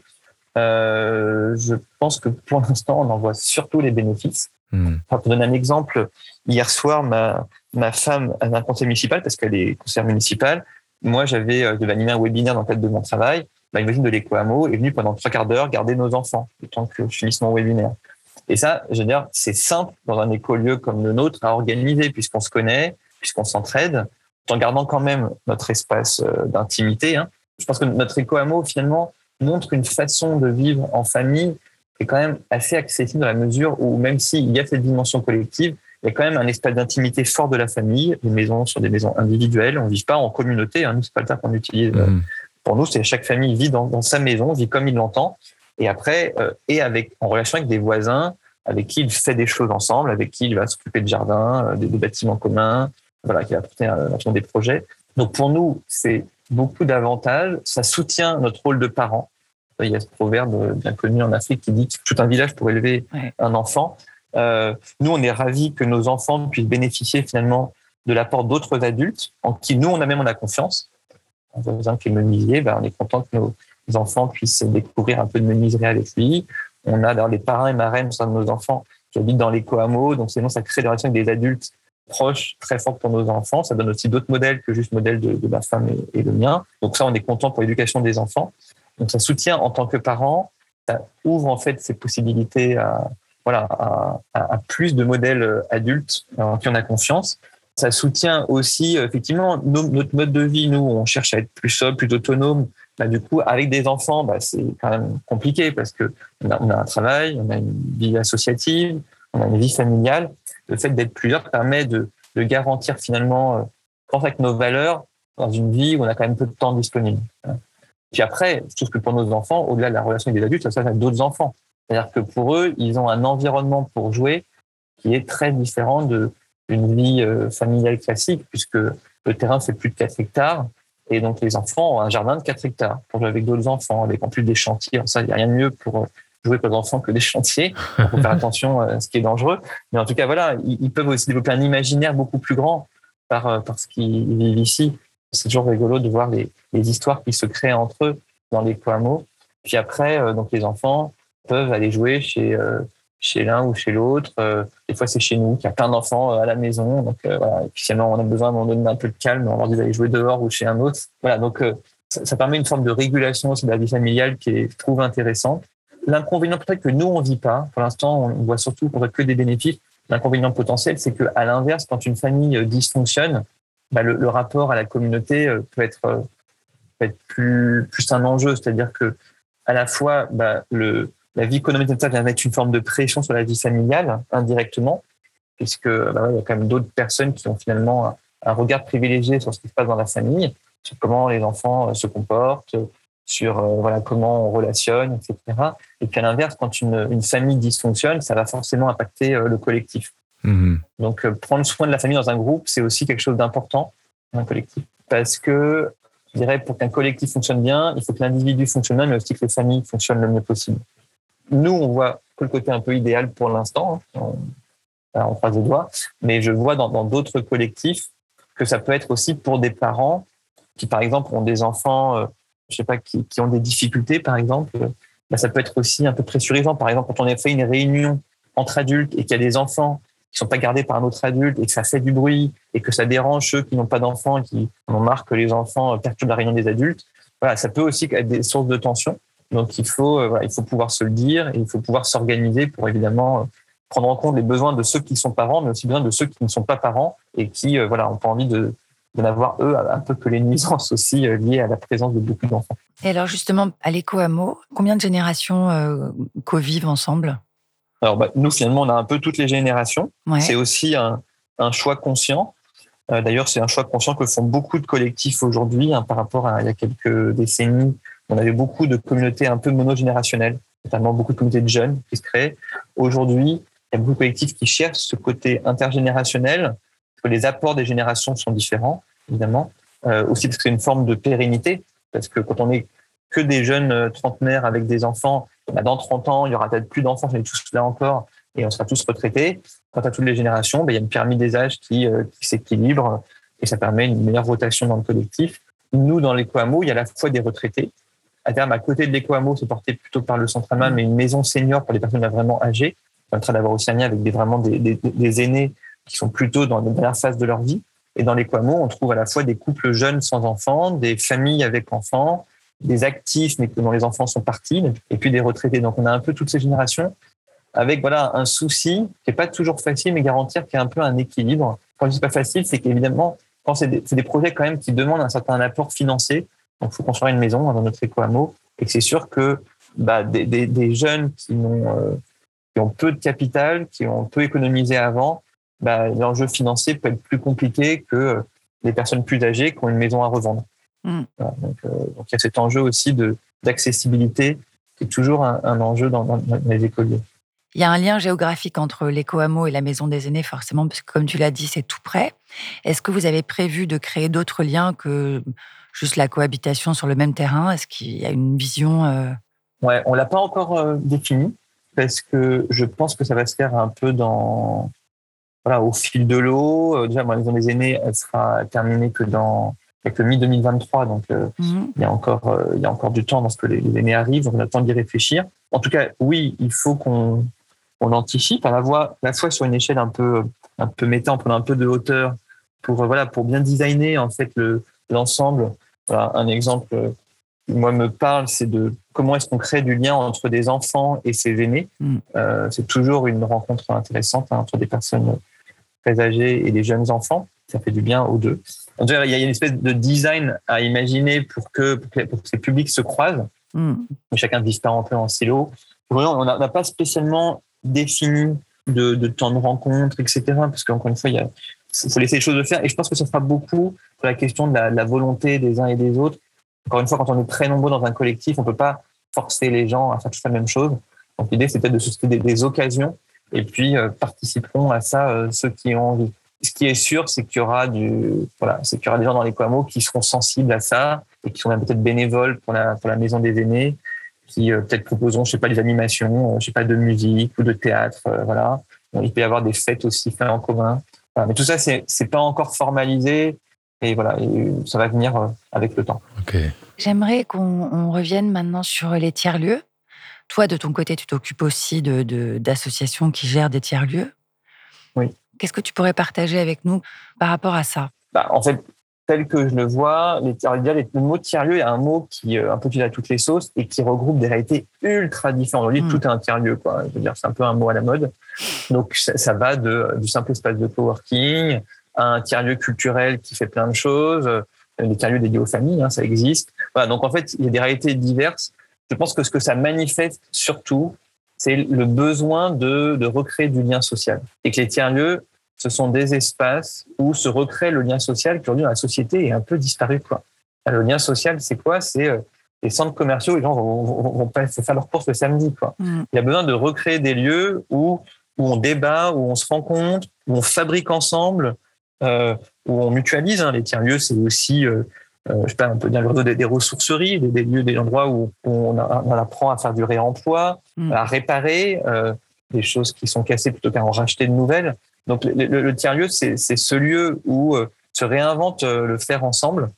[SPEAKER 4] je pense que pour l'instant, on en voit surtout les bénéfices. Hmm. pour donner un exemple, hier soir, ma, ma femme a un conseil municipal, parce qu'elle est conseillère municipale. Moi, j'avais de animer un webinaire dans le cadre de mon travail bah, une voisine de l'éco-hameau est venue pendant trois quarts d'heure garder nos enfants, le temps que je finisse mon webinaire. Et ça, je veux dire, c'est simple dans un écolieu comme le nôtre à organiser, puisqu'on se connaît, puisqu'on s'entraide, en gardant quand même notre espace euh, d'intimité. Hein. Je pense que notre éco-hameau, finalement, montre une façon de vivre en famille est quand même assez accessible dans la mesure où, même s'il y a cette dimension collective, il y a quand même un espace d'intimité fort de la famille. Les maisons sont des maisons individuelles. On ne vit pas en communauté. Hein. Nous, c'est pas le terme qu'on utilise. Mmh. Pour nous, c'est chaque famille vit dans, sa maison, vit comme il l'entend, et après, euh, et avec en relation avec des voisins avec qui il fait des choses ensemble, avec qui il va s'occuper de jardins, euh, des, bâtiments communs, voilà, qui va apporter un, des projets. Donc pour nous, c'est beaucoup d'avantages. Ça soutient notre rôle de parent. Il y a ce proverbe bien connu en Afrique qui dit que tout un village pour élever un enfant. Euh, nous, on est ravis que nos enfants puissent bénéficier finalement de l'apport d'autres adultes en qui nous, on a même on a confiance un voisin qui est menuisier, ben, on est content que nos enfants puissent découvrir un peu de menuiserie avec lui. On a des parrains et marraines de nos enfants qui habitent dans les cohameaux, donc sinon ça crée des relations avec des adultes proches, très fortes pour nos enfants. Ça donne aussi d'autres modèles que juste le modèle de, ma femme et, le mien. Donc ça, on est content pour l'éducation des enfants. Donc ça soutient en tant que parent, ça ouvre en fait ces possibilités à, voilà, à, plus de modèles adultes en qui on a confiance ça soutient aussi effectivement notre mode de vie. Nous, on cherche à être plus sobre, plus autonome. Bah, du coup, avec des enfants, bah, c'est quand même compliqué parce que on a, un travail, on a une vie associative, on a une vie familiale. Le fait d'être plusieurs permet de, garantir finalement, euh, avec nos valeurs dans une vie où on a quand même peu de temps disponible. Puis après, je trouve que pour nos enfants, au-delà de la relation avec des adultes, ça se avec d'autres enfants. C'est-à-dire que pour eux, ils ont un environnement pour jouer qui est très différent de, une vie euh, familiale classique, puisque le terrain fait plus de 4 hectares. Et donc, les enfants ont un jardin de 4 hectares pour jouer avec d'autres enfants, avec en plus des chantiers. Ça, il n'y a rien de mieux pour euh, jouer avec les enfants que des chantiers. Il faut faire attention à ce qui est dangereux. Mais en tout cas, voilà, ils, peuvent aussi développer un imaginaire beaucoup plus grand par, euh, par ce qu'ils vivent ici. C'est toujours rigolo de voir les, histoires qui se créent entre eux dans les hameaux. Puis après, donc les enfants peuvent aller jouer chez chez l'un ou chez l'autre. Euh, des fois, c'est chez nous, qu'il y a plein d'enfants euh, à la maison. Donc, euh, voilà. Et finalement, on a besoin donner un peu de calme, on leur dit d'aller jouer dehors ou chez un autre. Voilà. Donc, ça, permet une forme de régulation aussi de la vie familiale qui est, je trouve, intéressante. L'inconvénient peut-être que nous, on vit pas. Pour l'instant, on voit surtout qu'on voit que des bénéfices. L'inconvénient potentiel, c'est que, à l'inverse, quand une famille dysfonctionne, bah, le, rapport à la communauté peut être, peut être plus, plus un enjeu. C'est-à-dire que, à la fois, bah, la vie économique ça vient mettre une forme de pression sur la vie familiale indirectement, puisque bah il y a quand même d'autres personnes qui ont finalement un, regard privilégié sur ce qui se passe dans la famille, sur comment les enfants euh, se comportent, sur euh, voilà comment on relationne, etc. Et puis à l'inverse, quand une, famille dysfonctionne, ça va forcément impacter euh, le collectif. Mmh. Donc prendre soin de la famille dans un groupe, c'est aussi quelque chose d'important, un collectif, parce que je dirais pour qu'un collectif fonctionne bien, il faut que l'individu fonctionne bien, mais aussi que les familles fonctionnent le mieux possible nous, on voit que le côté un peu idéal pour l'instant. Hein. On, croise les doigts. Mais je vois dans d'autres collectifs que ça peut être aussi pour des parents qui, par exemple, ont des enfants, euh, je sais pas, qui, ont des difficultés, par exemple. Bah, ça peut être aussi un peu pressurisant. Par exemple, quand on a fait une réunion entre adultes et qu'il y a des enfants qui sont pas gardés par un autre adulte et que ça fait du bruit et que ça dérange ceux qui n'ont pas d'enfants, qui ont marre que les enfants perturbent la réunion des adultes. Voilà, ça peut aussi être des sources de tension. Donc il faut, euh, il faut pouvoir se le dire et il faut pouvoir s'organiser pour évidemment euh, prendre en compte les besoins de ceux qui sont parents, mais aussi bien de ceux qui ne sont pas parents et qui euh, voilà, ont pas envie de, de n'avoir eux un peu que les nuisances aussi liées à la présence de beaucoup d'enfants.
[SPEAKER 2] Et alors justement, à l'éco-hameau, combien de générations euh, co-vivent ensemble?
[SPEAKER 4] Alors bah, nous finalement, on a un peu toutes les générations. C'est aussi un, un, choix conscient. D'ailleurs, c'est un choix conscient que font beaucoup de collectifs aujourd'hui hein, par rapport à il y a quelques décennies. On avait beaucoup de communautés un peu monogénérationnelles, notamment beaucoup de communautés de jeunes qui se créent. Aujourd'hui, il y a beaucoup de collectifs qui cherchent ce côté intergénérationnel, parce que les apports des générations sont différents, évidemment. Euh, aussi parce que c'est une forme de pérennité, parce que quand on est que des jeunes euh, trentenaires avec des enfants, bah dans 30 ans, il y aura peut-être plus d'enfants, on est tous là encore, et on sera tous retraités. Quant à toutes les générations, bah, il y a une pyramide des âges qui, euh, qui s'équilibre et ça permet une meilleure rotation dans le collectif. Nous, dans l'éco-hameau, il y a à la fois des retraités. À terme, à côté de l'éco-hameau, c'est porté plutôt par le centre Alma, mais une maison senior pour les personnes vraiment âgées. On est en train d'avoir aussi un lien avec des, vraiment des, aînés qui sont plutôt dans la dernière phase de leur vie. Et dans les on trouve à la fois des couples jeunes sans enfants, des familles avec enfants, des actifs mais dont les enfants sont partis, et puis des retraités. Donc on a un peu toutes ces générations avec voilà un souci qui est pas toujours facile, mais garantir qu'il y a un peu un équilibre. Quand je dis pas facile, c'est qu'évidemment, quand c'est des, des, projets quand même qui demandent un certain apport financier, donc il faut construire une maison dans notre éco-hameau, et c'est sûr que bah, des, des, des, jeunes qui ont, euh, qui ont peu de capital, qui ont peu économisé avant, bah, l'enjeu financier peut être plus compliqué que les personnes plus âgées qui ont une maison à revendre. Mm. Voilà, donc, euh, donc, il y a cet enjeu aussi d'accessibilité qui est toujours un, un enjeu dans, dans, les écoliers.
[SPEAKER 2] Il y a un lien géographique entre l'éco-hameau et la maison des aînés, forcément, parce que comme tu l'as dit, c'est tout près. Est-ce que vous avez prévu de créer d'autres liens que juste la cohabitation sur le même terrain? Est-ce qu'il y a une vision euh...
[SPEAKER 4] Ouais, on l'a pas encore euh, défini parce que je pense que ça va se faire un peu dans voilà, au fil de l'eau. Euh, déjà, la maison des aînés, elle sera terminée que dans avec le mi-2023, donc euh, mmh. il, y a encore, euh, il y a encore du temps dans ce que les, les aînés arrivent, on a le temps d'y réfléchir. En tout cas, oui, il faut qu'on on anticipe à la fois, la fois sur une échelle un peu, un peu méta, en prenant un peu de hauteur pour, voilà, pour bien designer en fait le, l'ensemble. Voilà, un exemple qui, moi, me parle, c'est de comment est-ce qu'on crée du lien entre des enfants et ses aînés. Mmh. Euh, c'est toujours une rencontre intéressante hein, entre des personnes très âgés et des jeunes enfants. Ça fait du bien aux deux. Tout il y a une espèce de design à imaginer pour que, pour que, pour que ces publics se croisent. Mm. Chacun disparaît un peu en silo. On n'a pas spécialement défini de, de, temps de rencontre, etc. Parce qu'encore une fois, il faut laisser les choses se faire. Et je pense que ça fera beaucoup sur la question de la, de la, volonté des uns et des autres. Encore une fois, quand on est très nombreux dans un collectif, on ne peut pas forcer les gens à faire toute la même chose. Donc l'idée, c'est peut-être de susciter des, des occasions et puis euh, participeront à ça euh, ceux qui ont envie. Ce qui est sûr, c'est qu'il y aura du, voilà, c'est qu'il y aura des gens dans les Coamo qui seront sensibles à ça et qui sont même peut-être bénévoles pour la, pour la maison des aînés, qui euh, peut-être proposeront, je sais pas, des animations, je sais pas, de musique ou de théâtre, voilà. Il peut y avoir des fêtes aussi faites en commun. Voilà. Mais tout ça, c'est, c'est pas encore formalisé et voilà, et ça va venir avec le temps.
[SPEAKER 3] Okay.
[SPEAKER 2] J'aimerais qu'on revienne maintenant sur les tiers-lieux. Toi, de ton côté, tu t'occupes aussi d'associations de, qui gèrent des tiers-lieux.
[SPEAKER 4] Oui.
[SPEAKER 2] Qu'est-ce que tu pourrais partager avec nous par rapport à ça?
[SPEAKER 4] Bah, En fait, tel que je le vois, les, le mot tiers-lieu est un mot qui est un peu utilisé à toutes les sauces et qui regroupe des réalités ultra différentes. Aujourd'hui, mmh. tout est un tiers-lieu. Quoi. Je veux dire, c'est un peu un mot à la mode. Donc, ça, ça va de, du simple espace de coworking à un tiers-lieu culturel qui fait plein de choses, des tiers-lieux dédiés aux familles, hein, ça existe. Voilà, donc, en fait, il y a des réalités diverses je pense que ce que ça manifeste surtout, c'est le besoin de, de, recréer du lien social. Et que les tiers-lieux, ce sont des espaces où se recrée le lien social qui aujourd'hui dans la société est un peu disparu. Quoi. Le lien social, c'est quoi? C'est euh, les centres commerciaux, les gens vont, vont, vont pas faire leurs courses le samedi. Quoi. Mm. Il y a besoin de recréer des lieux où, où on débat, où on se rencontre, où on fabrique ensemble, euh, où on mutualise. Hein. Les tiers-lieux, c'est aussi euh, euh, je sais pas, on peut dire le des, des ressourceries, des, des, lieux, des endroits où on, a, on, apprend à faire du réemploi, mmh. à réparer euh, des choses qui sont cassées plutôt qu'à en racheter de nouvelles. Donc le, le, le tiers-lieu, c'est ce lieu où euh, se réinvente euh, le faire ensemble.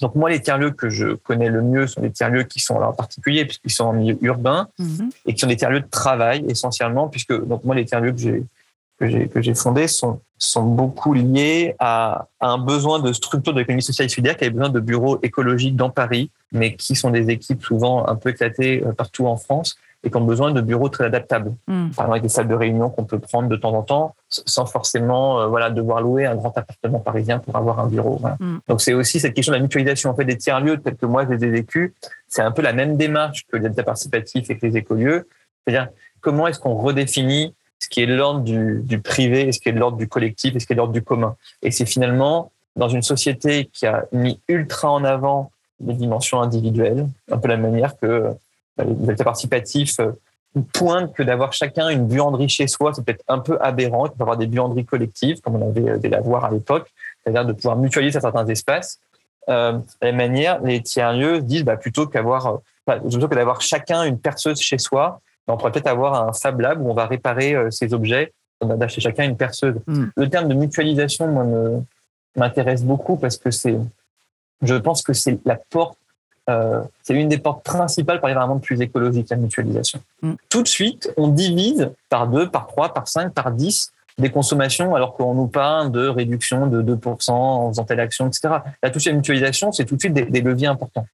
[SPEAKER 4] Donc moi, les tiers-lieux que je connais le mieux sont les tiers-lieux qui sont en particulier puisqu'ils sont en milieu urbain mmh. et qui sont des tiers-lieux de travail essentiellement, puisque donc moi les tiers-lieux que j'ai que j'ai fondés sont sont beaucoup liés à, à un besoin de structure de l'économie sociale et solidaire qui avait besoin de bureaux écologiques dans Paris, mais qui sont des équipes souvent un peu éclatées euh, partout en France et qui ont besoin de bureaux très adaptables. Mm. Par exemple, avec des salles de réunion qu'on peut prendre de temps en temps sans forcément euh, voilà, devoir louer un grand appartement parisien pour avoir un bureau. Voilà. Mm. Donc, c'est aussi cette question de la mutualisation en fait, des tiers-lieux, tels que moi, je les ai vécus. C'est un peu la même démarche que l'habitat participatif et que les écolieux. C'est-à-dire, comment est-ce qu'on redéfinit ce qui est l'ordre du, du, privé et ce qui est l'ordre du collectif et ce qui est l'ordre du commun? Et c'est finalement dans une société qui a mis ultra en avant les dimensions individuelles, un peu la manière que les participatifs euh, pointent que d'avoir chacun une buanderie chez soi, c'est peut-être un peu aberrant, il peut avoir des buanderies collectives, comme on avait des lavoirs à l'époque, c'est-à-dire de pouvoir mutualiser certains espaces. Euh, de la manière, les tiers-lieux disent bah, plutôt qu'avoir plutôt que d'avoir chacun une perceuse chez soi, on pourrait peut-être avoir un Fab Lab où on va réparer euh, ces objets, on a d'acheter chacun une perceuse. Hmm. Le terme de mutualisation, moi, m'intéresse beaucoup parce que c'est, je pense que c'est la porte, euh, c'est une des portes principales pour aller vers un monde plus écologique, la mutualisation. Hmm. Tout de suite, on divise par deux, par trois, par cinq, par dix des consommations alors qu'on nous parle de réduction de 2% en faisant telle action, etc. La touche à la mutualisation, c'est tout de suite des leviers importants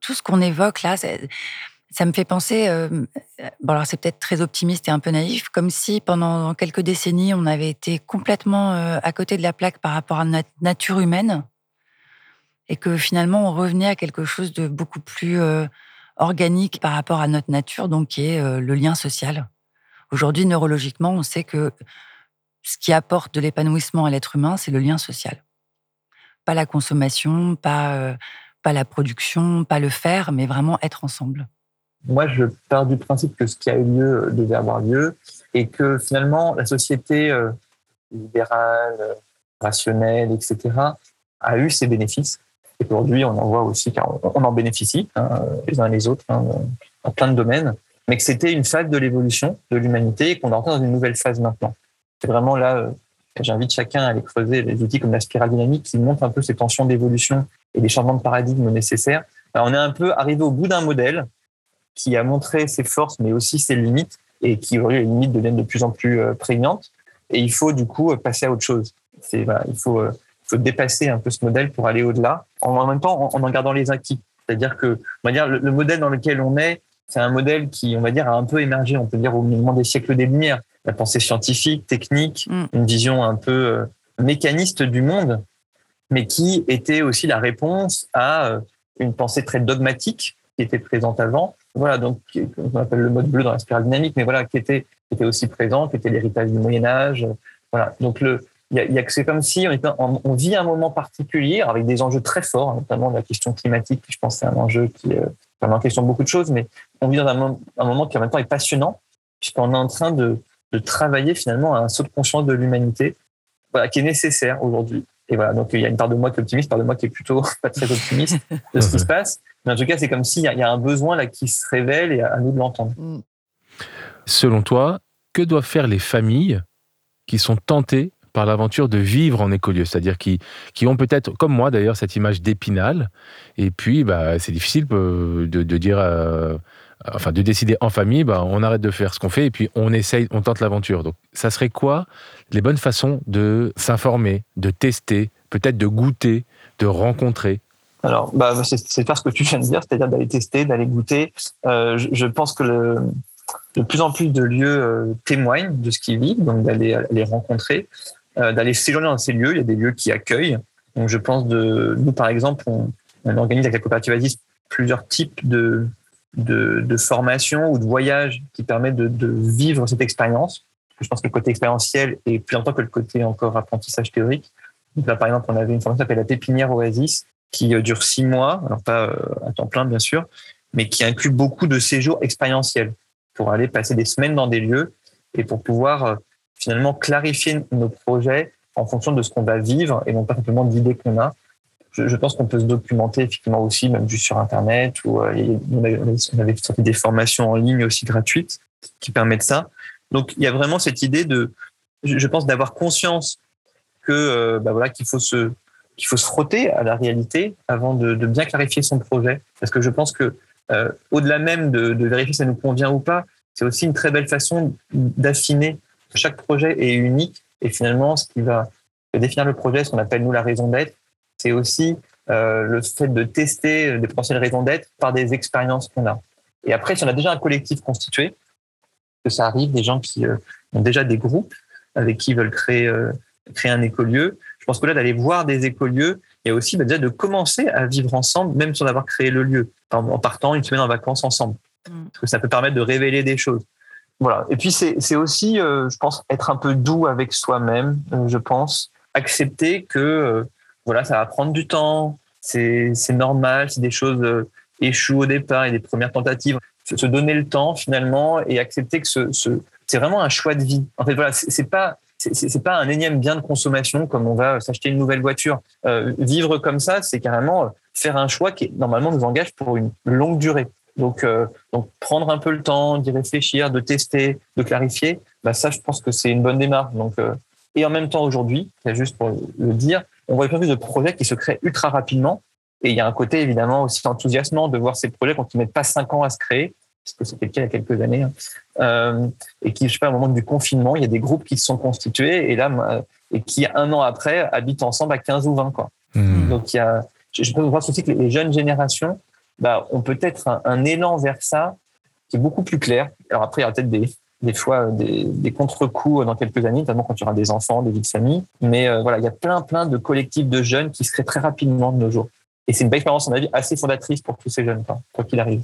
[SPEAKER 2] tout ce qu'on évoque là, ça me fait penser, euh, bon alors c'est peut-être très optimiste et un peu naïf, comme si pendant quelques décennies on avait été complètement euh, à côté de la plaque par rapport à notre nature humaine et que finalement on revenait à quelque chose de beaucoup plus euh, organique par rapport à notre nature, donc qui est le lien social. Aujourd'hui, neurologiquement, on sait que ce qui apporte de l'épanouissement à l'être humain, c'est le lien social. Pas la consommation, pas pas la production, pas le faire, mais vraiment être ensemble
[SPEAKER 4] Moi, je pars du principe que ce qui a eu lieu devait avoir lieu et que finalement, la société euh, libérale, rationnelle, etc., a eu ses bénéfices. Et aujourd'hui, on en voit aussi, car on en bénéficie hein, les uns les autres hein, dans plein de domaines, mais que c'était une phase de l'évolution de l'humanité et qu'on est entré dans une nouvelle phase maintenant. C'est vraiment là, euh, j'invite chacun à aller creuser les outils comme la spirale dynamique qui montrent un peu ces tensions d'évolution et des changements de paradigme nécessaires. on est un peu arrivé au bout d'un modèle qui a montré ses forces, mais aussi ses limites, et qui aujourd'hui les limites deviennent de plus en plus euh, prégnantes. Et il faut du coup passer à autre chose. C'est il faut euh, faut dépasser un peu ce modèle pour aller au-delà, en même temps en, en gardant les acquis. C'est-à-dire que on va dire le, modèle dans lequel on est, c'est un modèle qui, on va dire, a un peu émergé, on peut dire au moment des siècles des Lumières. La pensée scientifique, technique, mm. une vision un peu euh, mécaniste du monde, mais qui était aussi la réponse à euh, une pensée très dogmatique qui était présente avant. Voilà, donc on appelle le mode bleu dans la spirale dynamique, mais voilà, qui était, qui était aussi présent, qui était l'héritage du Moyen Âge. Voilà, donc le, il y a, que c'est comme si on, on, vit un moment particulier avec des enjeux très forts, notamment la question climatique. Je pense que c'est un enjeu qui est vraiment en question de beaucoup de choses, mais on vit dans un, un moment qui en même temps est passionnant, puisqu'on est en train de, de travailler finalement à un saut de conscience de l'humanité, voilà, qui est nécessaire aujourd'hui. Et voilà, donc il y a une part de moi qui est optimiste, une part de moi qui est plutôt pas très optimiste de ce qui se passe. Mais en tout cas, c'est comme s'il y, y, a un besoin là qui se révèle et à nous de l'entendre.
[SPEAKER 3] Selon toi, que doivent faire les familles qui sont tentées par l'aventure de vivre en écolieu, c'est-à-dire qui, qui ont peut-être, comme moi d'ailleurs, cette image d'épinal, et puis bah, c'est difficile euh, de, dire euh, enfin de décider en famille, bah, on arrête de faire ce qu'on fait et puis on essaye, on tente l'aventure. Donc ça serait quoi les bonnes façons de s'informer, de tester, peut-être de goûter, de rencontrer?
[SPEAKER 4] Alors, bah, c'est pas ce que tu viens de dire, c'est-à-dire d'aller tester, d'aller goûter. Euh, je, pense que le, de plus en plus de lieux témoignent de ce qu'ils vivent, donc d'aller les rencontrer, d'aller séjourner dans ces lieux. Il y a des lieux qui accueillent. Donc, je pense de nous, par exemple, on, organise avec la coopérative Asis plusieurs types de, de, de formation ou de voyage qui permettent de, vivre cette expérience. Je pense que le côté expérientiel est plus important que le côté encore apprentissage théorique. Là, par exemple, on avait une formation qui s'appelle la pépinière Oasis, qui euh, dure six mois, alors pas euh, à temps plein bien sûr, mais qui inclut beaucoup de séjours expérientiels pour aller passer des semaines dans des lieux et pour pouvoir euh, finalement clarifier nos projets en fonction de ce qu'on va vivre et non pas simplement d'idées qu'on a je, pense qu'on peut se documenter effectivement aussi, même juste sur Internet, ou euh, on, avait, des formations en ligne aussi gratuites qui permettent ça. Donc il y a vraiment cette idée de, je, pense, d'avoir conscience que euh, bah voilà qu'il faut se qu'il faut se frotter à la réalité avant de, bien clarifier son projet. Parce que je pense que euh, au-delà même de, vérifier si ça nous convient ou pas, c'est aussi une très belle façon d'affiner. Chaque projet est unique et finalement, ce qui va définir le projet, ce qu'on appelle nous la raison d'être, c'est aussi euh, le fait de tester des potentielles raisons d'être par des expériences qu'on a. Et après, si on a déjà un collectif constitué, que ça arrive, des gens qui euh, ont déjà des groupes avec qui ils veulent créer, euh, créer un écolieu, je pense que là, d'aller voir des écolieux, et aussi bah, déjà de commencer à vivre ensemble, même sans avoir créé le lieu, en partant une semaine en vacances ensemble. Mm. Parce que ça peut permettre de révéler des choses. Voilà. Et puis c'est aussi, je pense, être un peu doux avec soi-même. je pense accepter que voilà, ça va prendre du temps. C'est normal. C'est des choses échouent au départ et des premières tentatives. Se donner le temps finalement et accepter que ce, ce c'est vraiment un choix de vie. En fait, voilà, c'est pas c'est pas un énième bien de consommation comme on va s'acheter une nouvelle voiture. Euh, vivre comme ça, c'est carrément euh, faire un choix qui normalement nous engage pour une longue durée. Donc, euh, donc prendre un peu le temps d'y réfléchir, de tester, de clarifier, bah ça, je pense que c'est une bonne démarche. Donc, euh, et en même temps, aujourd'hui, c'est juste pour le dire, on voit plus de projets qui se créent ultra rapidement. Et il y a un côté évidemment aussi enthousiasmant de voir ces projets quand ils mettent pas cinq ans à se créer, parce que c'était le cas il y a quelques années, hein. euh, et qui, je sais pas, au moment du confinement, il y a des groupes qui se sont constitués et là, et qui un an après habitent ensemble à 15 ou 20 quoi. Mmh. Donc il y a, je peux voir aussi que les jeunes générations bah, ont peut-être un, un, élan vers ça qui est beaucoup plus clair. Alors après, il y aura peut-être des, des fois des, des contre-coups dans quelques années, notamment quand tu auras des enfants, des vies de famille. Mais euh, voilà, il y a plein, plein de collectifs de jeunes qui se créent très rapidement de nos jours. Et c'est une belle expérience, à mon avis, assez fondatrice pour tous ces jeunes, quoi qu'il arrive.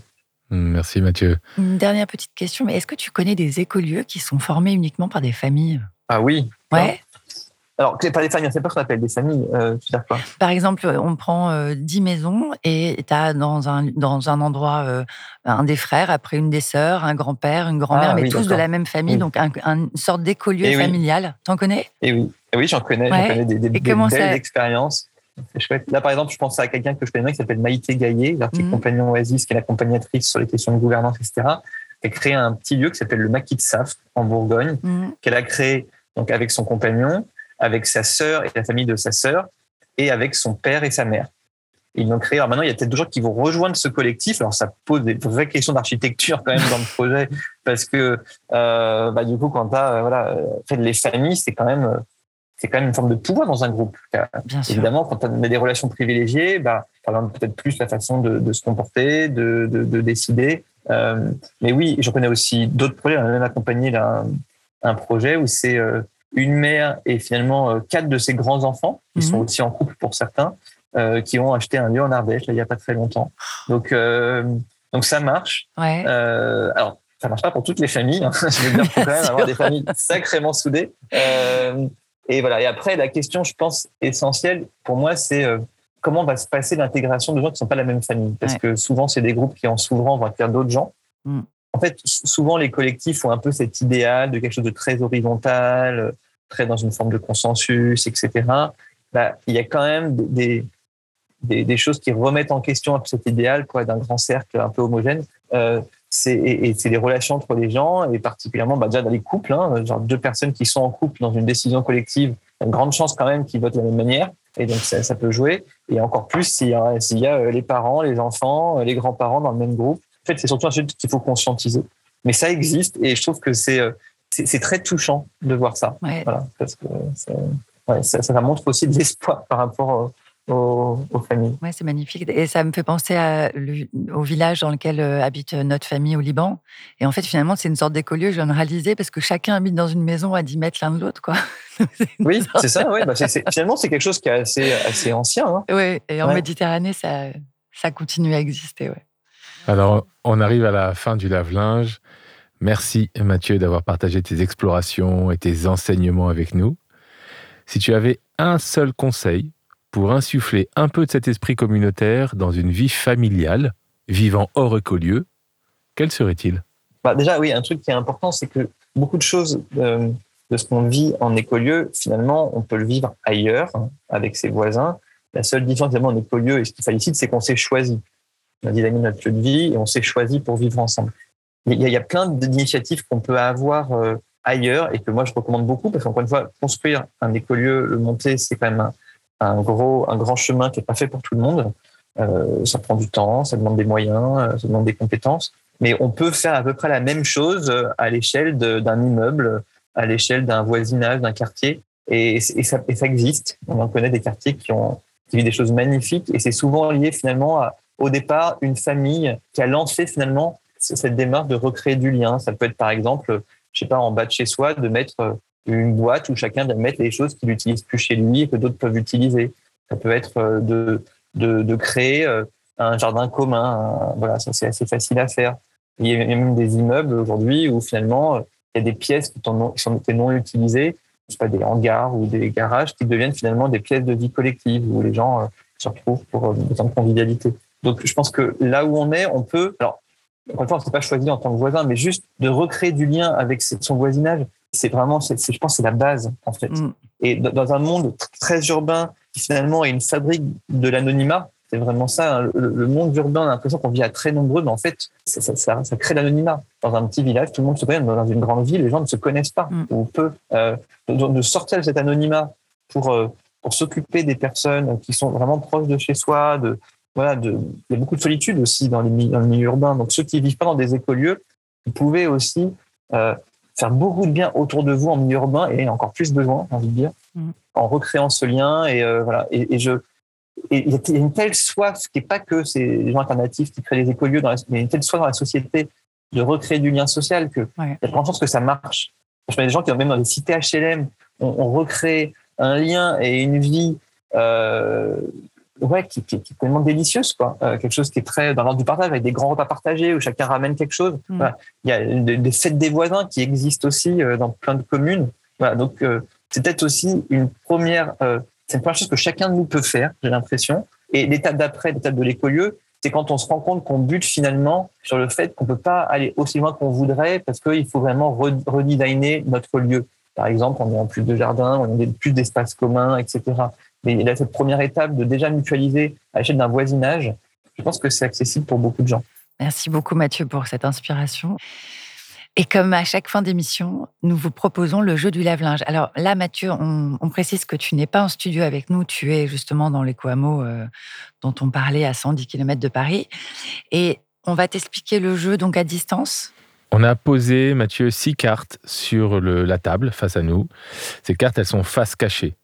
[SPEAKER 3] Merci Mathieu.
[SPEAKER 2] Une dernière petite question, mais est-ce que tu connais des écolieux qui sont formés uniquement par des familles?
[SPEAKER 4] Ah oui.
[SPEAKER 2] Ouais.
[SPEAKER 4] Alors, pas des familles, c'est pas ce qu'on appelle des familles. Euh, quoi?
[SPEAKER 2] Par exemple, on prend euh, 10 maisons et tu as dans un, dans un endroit euh, un des frères, après une des sœurs, un grand-père, une grand-mère, ah mais tous de la même famille, donc un, une sorte d'écolieu eh familial. T'en connais?
[SPEAKER 4] Et oui, et oui j'en connais, j'en connais des, des, des belles expériences. chouette. Là, par exemple, je pense à quelqu'un que je connais qui s'appelle Maïté Gaillet, l'article mmh. compagnon Oasis, qui est l'accompagnatrice sur les questions de gouvernance, etc., qui a créé un petit lieu qui s'appelle le Maquis de Saf en Bourgogne, mmh. qu'elle a créé donc avec son compagnon avec sa sœur et la famille de sa sœur, et avec son père et sa mère. Ils l'ont créé. Alors maintenant, il y a peut-être des gens qui vont rejoindre ce collectif. Alors ça pose des vraies questions d'architecture quand même dans le projet, parce que euh, bah, du coup, quand tu as euh, voilà, fait les familles, c'est quand même c'est quand même une forme de pouvoir dans un groupe.
[SPEAKER 2] Bien
[SPEAKER 4] Évidemment, quand tu as des relations privilégiées, bah, peut-être plus la façon de, de se comporter, de, de, de décider. Euh, mais oui, je connais aussi d'autres projets. On a même accompagné un, un projet où c'est euh, une mère et finalement euh, quatre de ses grands enfants, qui sont mhm. aussi en couple pour certains, euh, qui ont acheté un lieu en Ardèche là, il n'y a pas très longtemps. Donc, euh, donc ça marche.
[SPEAKER 2] Ouais.
[SPEAKER 4] Euh, alors, ça marche pas pour toutes les familles. Hein. Je veux dire, faut quand même avoir des familles sacrément soudées. Et voilà. Et après, la question, je pense, essentielle pour moi, c'est comment va se passer l'intégration de gens qui ne sont pas la même famille? Parce que souvent, c'est des groupes qui, en s'ouvrant, vont faire d'autres gens. Mm en fait, souvent les collectifs ont un peu cet idéal de quelque chose de très horizontal, très dans une forme de consensus, etc. Bah, il y a quand même des, choses qui remettent en question cet idéal pour être un grand cercle un peu homogène. Euh, c'est, et, c'est les relations entre les gens, et particulièrement bah, déjà dans les couples, hein, genre deux personnes qui sont en couple dans une décision collective, il y a une grande chance quand même qu'ils votent de la même manière, et donc ça, peut jouer. Et encore plus s'il y a, s'il y a euh, les parents, les enfants, les grands-parents dans le même groupe. En fait, c'est surtout un sujet qu'il faut conscientiser. Mais ça existe et je trouve que c'est euh, c'est très touchant de voir ça. Voilà, parce que ça, ouais, ça, ça, montre aussi de l'espoir par rapport aux, aux, familles.
[SPEAKER 2] Ouais, c'est magnifique. Et ça me fait penser à, au village dans lequel euh, habite notre famille au Liban. Et en fait, finalement, c'est une sorte d'écolieu, je viens de réaliser, parce que chacun habite dans une maison à 10 mètres l'un de l'autre. quoi.
[SPEAKER 4] oui, c'est ça. Ouais. Bah, finalement, c'est quelque chose qui est assez, assez ancien. Hein.
[SPEAKER 2] Oui, et en Méditerranée, ça, ça continue à exister. Ouais.
[SPEAKER 3] Alors, on arrive à la fin du lave-linge. Merci Mathieu d'avoir partagé tes explorations et tes enseignements avec nous. Si tu avais un seul conseil pour insuffler un peu de cet esprit communautaire dans une vie familiale, vivant hors écolieu, quel serait-il?
[SPEAKER 4] Bah Déjà, oui, un truc qui est important, c'est que beaucoup de choses euh, de ce qu'on vit en écolieu, finalement, on peut le vivre ailleurs, hein, avec ses voisins. La seule différence, évidemment, en écolieu, et ce qui félicite, c'est qu'on s'est choisi on a dynamé notre lieu de vie et on s'est choisi pour vivre ensemble. Il y a, il y a plein d'initiatives qu'on peut avoir euh, ailleurs et que moi je recommande beaucoup parce qu'encore une fois, construire un écolieu, le monter, c'est quand même un, gros, un grand chemin qui est pas fait pour tout le monde. Euh, ça prend du temps, ça demande des moyens, euh, ça demande des compétences. Mais on peut faire à peu près la même chose à l'échelle d'un immeuble, à l'échelle d'un voisinage, d'un quartier. Et, et, ça, et ça existe. On en connaît des quartiers qui ont qui vivent des choses magnifiques. Et c'est souvent lié finalement à, au départ une famille qui a lancé finalement cette démarche de recréer du lien. Ça peut être par exemple, je sais pas, en bas de chez soi, de mettre une boîte où chacun vient mettre les choses qu'il n'utilise plus chez lui et que d'autres peuvent utiliser. Ça peut être euh, de, de, de créer euh, un jardin commun. Voilà, ça c'est assez facile à faire. Il y a même des immeubles aujourd'hui où finalement, il y a des pièces qui, sont, non utilisées, je sais pas, des hangars ou des garages qui deviennent finalement des pièces de vie collective où les gens se retrouvent pour des temps de convivialité. Donc, je pense que là où on est, on peut, alors, encore une fois, on ne s'est pas choisi en tant que voisin, mais juste de recréer du lien avec son voisinage, c'est vraiment, je pense, c'est la base, en fait. Mm. Et dans un monde très urbain, qui finalement est une fabrique de l'anonymat, c'est vraiment ça. Hein. Le, monde urbain, on a l'impression qu'on vit à très nombreux, mais en fait, ça, ça, ça, crée l'anonymat. Dans un petit village, tout le monde se connaît. Dans une grande ville, les gens ne se connaissent pas. Mm. On peut euh, de, sortir de cet anonymat pour, euh, pour s'occuper des personnes qui sont vraiment proches de chez soi, de, voilà, de, il y a beaucoup de solitude aussi dans, les, dans le milieu urbain. Donc ceux qui vivent pas dans des écolieux, vous pouvez aussi euh, faire beaucoup de bien autour de vous en milieu urbain et encore plus besoin, j'ai envie de dire, mm. en recréant ce lien. Et euh, voilà. Et, je, il y a une telle soif, qui n'est pas que ces gens alternatifs qui créent les écolieux, dans la, mais une telle soif dans la société de recréer du lien social que il y a de chance que ça marche. Je connais des gens qui, même dans les cités HLM, on, recrée un lien et une vie euh, ouais, qui, qui, qui, est complètement délicieuse, quoi. Euh, quelque chose qui est très dans l'ordre du partage, avec des grands repas partagés où chacun ramène quelque chose. Mm. Il y a des, fêtes des voisins qui existent aussi euh, dans plein de communes. Voilà, donc euh, c'est peut-être aussi une première, c'est une première chose que chacun de nous peut faire, j'ai l'impression. Et l'étape d'après, l'étape de l'écolieu, c'est quand on se rend compte qu'on bute finalement sur le fait qu'on peut pas aller aussi loin qu'on voudrait parce qu'il faut vraiment redesigner notre lieu. Par exemple, on a plus de jardins, on a plus d'espaces communs, etc. Mais il a cette première étape de déjà mutualiser à l'échelle d'un voisinage. Je pense que c'est accessible pour beaucoup de gens.
[SPEAKER 2] Merci beaucoup Mathieu pour cette inspiration. Et comme à chaque fin d'émission, nous vous proposons le jeu du lave-linge. Alors là, Mathieu, on, précise que tu n'es pas en studio avec nous, tu es justement dans les Coamo euh, dont on parlait à 110 km de Paris. Et on va t'expliquer le jeu donc à distance.
[SPEAKER 3] On a posé, Mathieu, six cartes sur la table face à nous. Ces cartes, elles sont face cachée.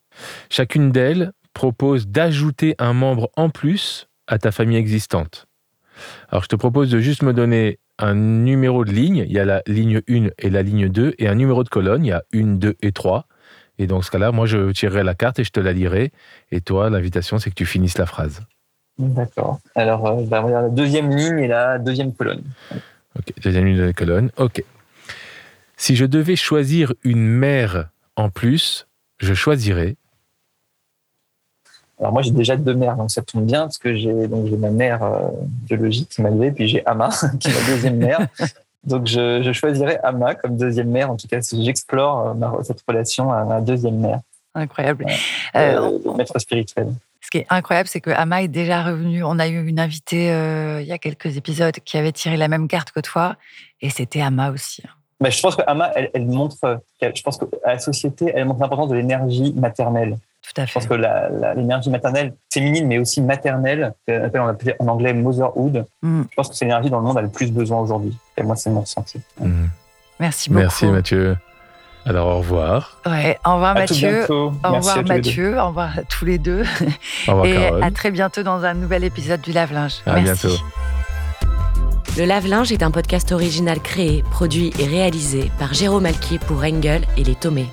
[SPEAKER 3] Chacune d'elles propose d'ajouter un membre en plus à ta famille existante. Alors je te propose de juste me donner un numéro de ligne, il y a la ligne 1 et la ligne 2, et un numéro de colonne, il y a 1, 2 et 3. Et dans ce cas-là, moi je tirerai la carte et je te la lirai, et toi, l'invitation, c'est que tu finisses la phrase.
[SPEAKER 4] D'accord. Alors, euh, bah, on va la deuxième ligne et la deuxième colonne.
[SPEAKER 3] Ok, deuxième ligne de la colonne. Ok. Si je devais choisir une mère en plus, je choisirais
[SPEAKER 4] alors moi j'ai déjà deux mères, donc ça tombe bien parce que j'ai donc j'ai ma mère euh, biologique qui m'a élevé, puis j'ai Ama qui est ma deuxième mère. donc je, je, choisirais Ama comme deuxième mère, en tout cas si j'explore euh, cette relation à ma deuxième mère.
[SPEAKER 2] Incroyable.
[SPEAKER 4] Euh, maître spirituel.
[SPEAKER 2] Ce qui est incroyable, c'est que Ama est déjà revenu. On a eu une invitée il y a quelques épisodes qui avait tiré la même carte que toi, et c'était Ama aussi.
[SPEAKER 4] Mais je pense que Ama, elle, elle montre, je pense que la société, elle montre l'importance de l'énergie maternelle.
[SPEAKER 2] Tout à fait.
[SPEAKER 4] Je pense que l'énergie maternelle, féminine, mais aussi maternelle, on appelle en anglais motherhood, mm. je pense que c'est l'énergie dont le monde a le plus besoin aujourd'hui. Et moi, c'est mon ressenti.
[SPEAKER 2] Mm. Merci beaucoup.
[SPEAKER 3] Merci Mathieu. Alors au revoir.
[SPEAKER 2] Ouais, au revoir Mathieu. Au revoir Mathieu. Au revoir à tous les deux. Au revoir Et à très bientôt dans un nouvel épisode du Lave-Linge.
[SPEAKER 3] À bientôt.
[SPEAKER 5] Le Lave-Linge est un podcast original créé, produit et réalisé par Jérôme Alquier pour Engel et les Tomés.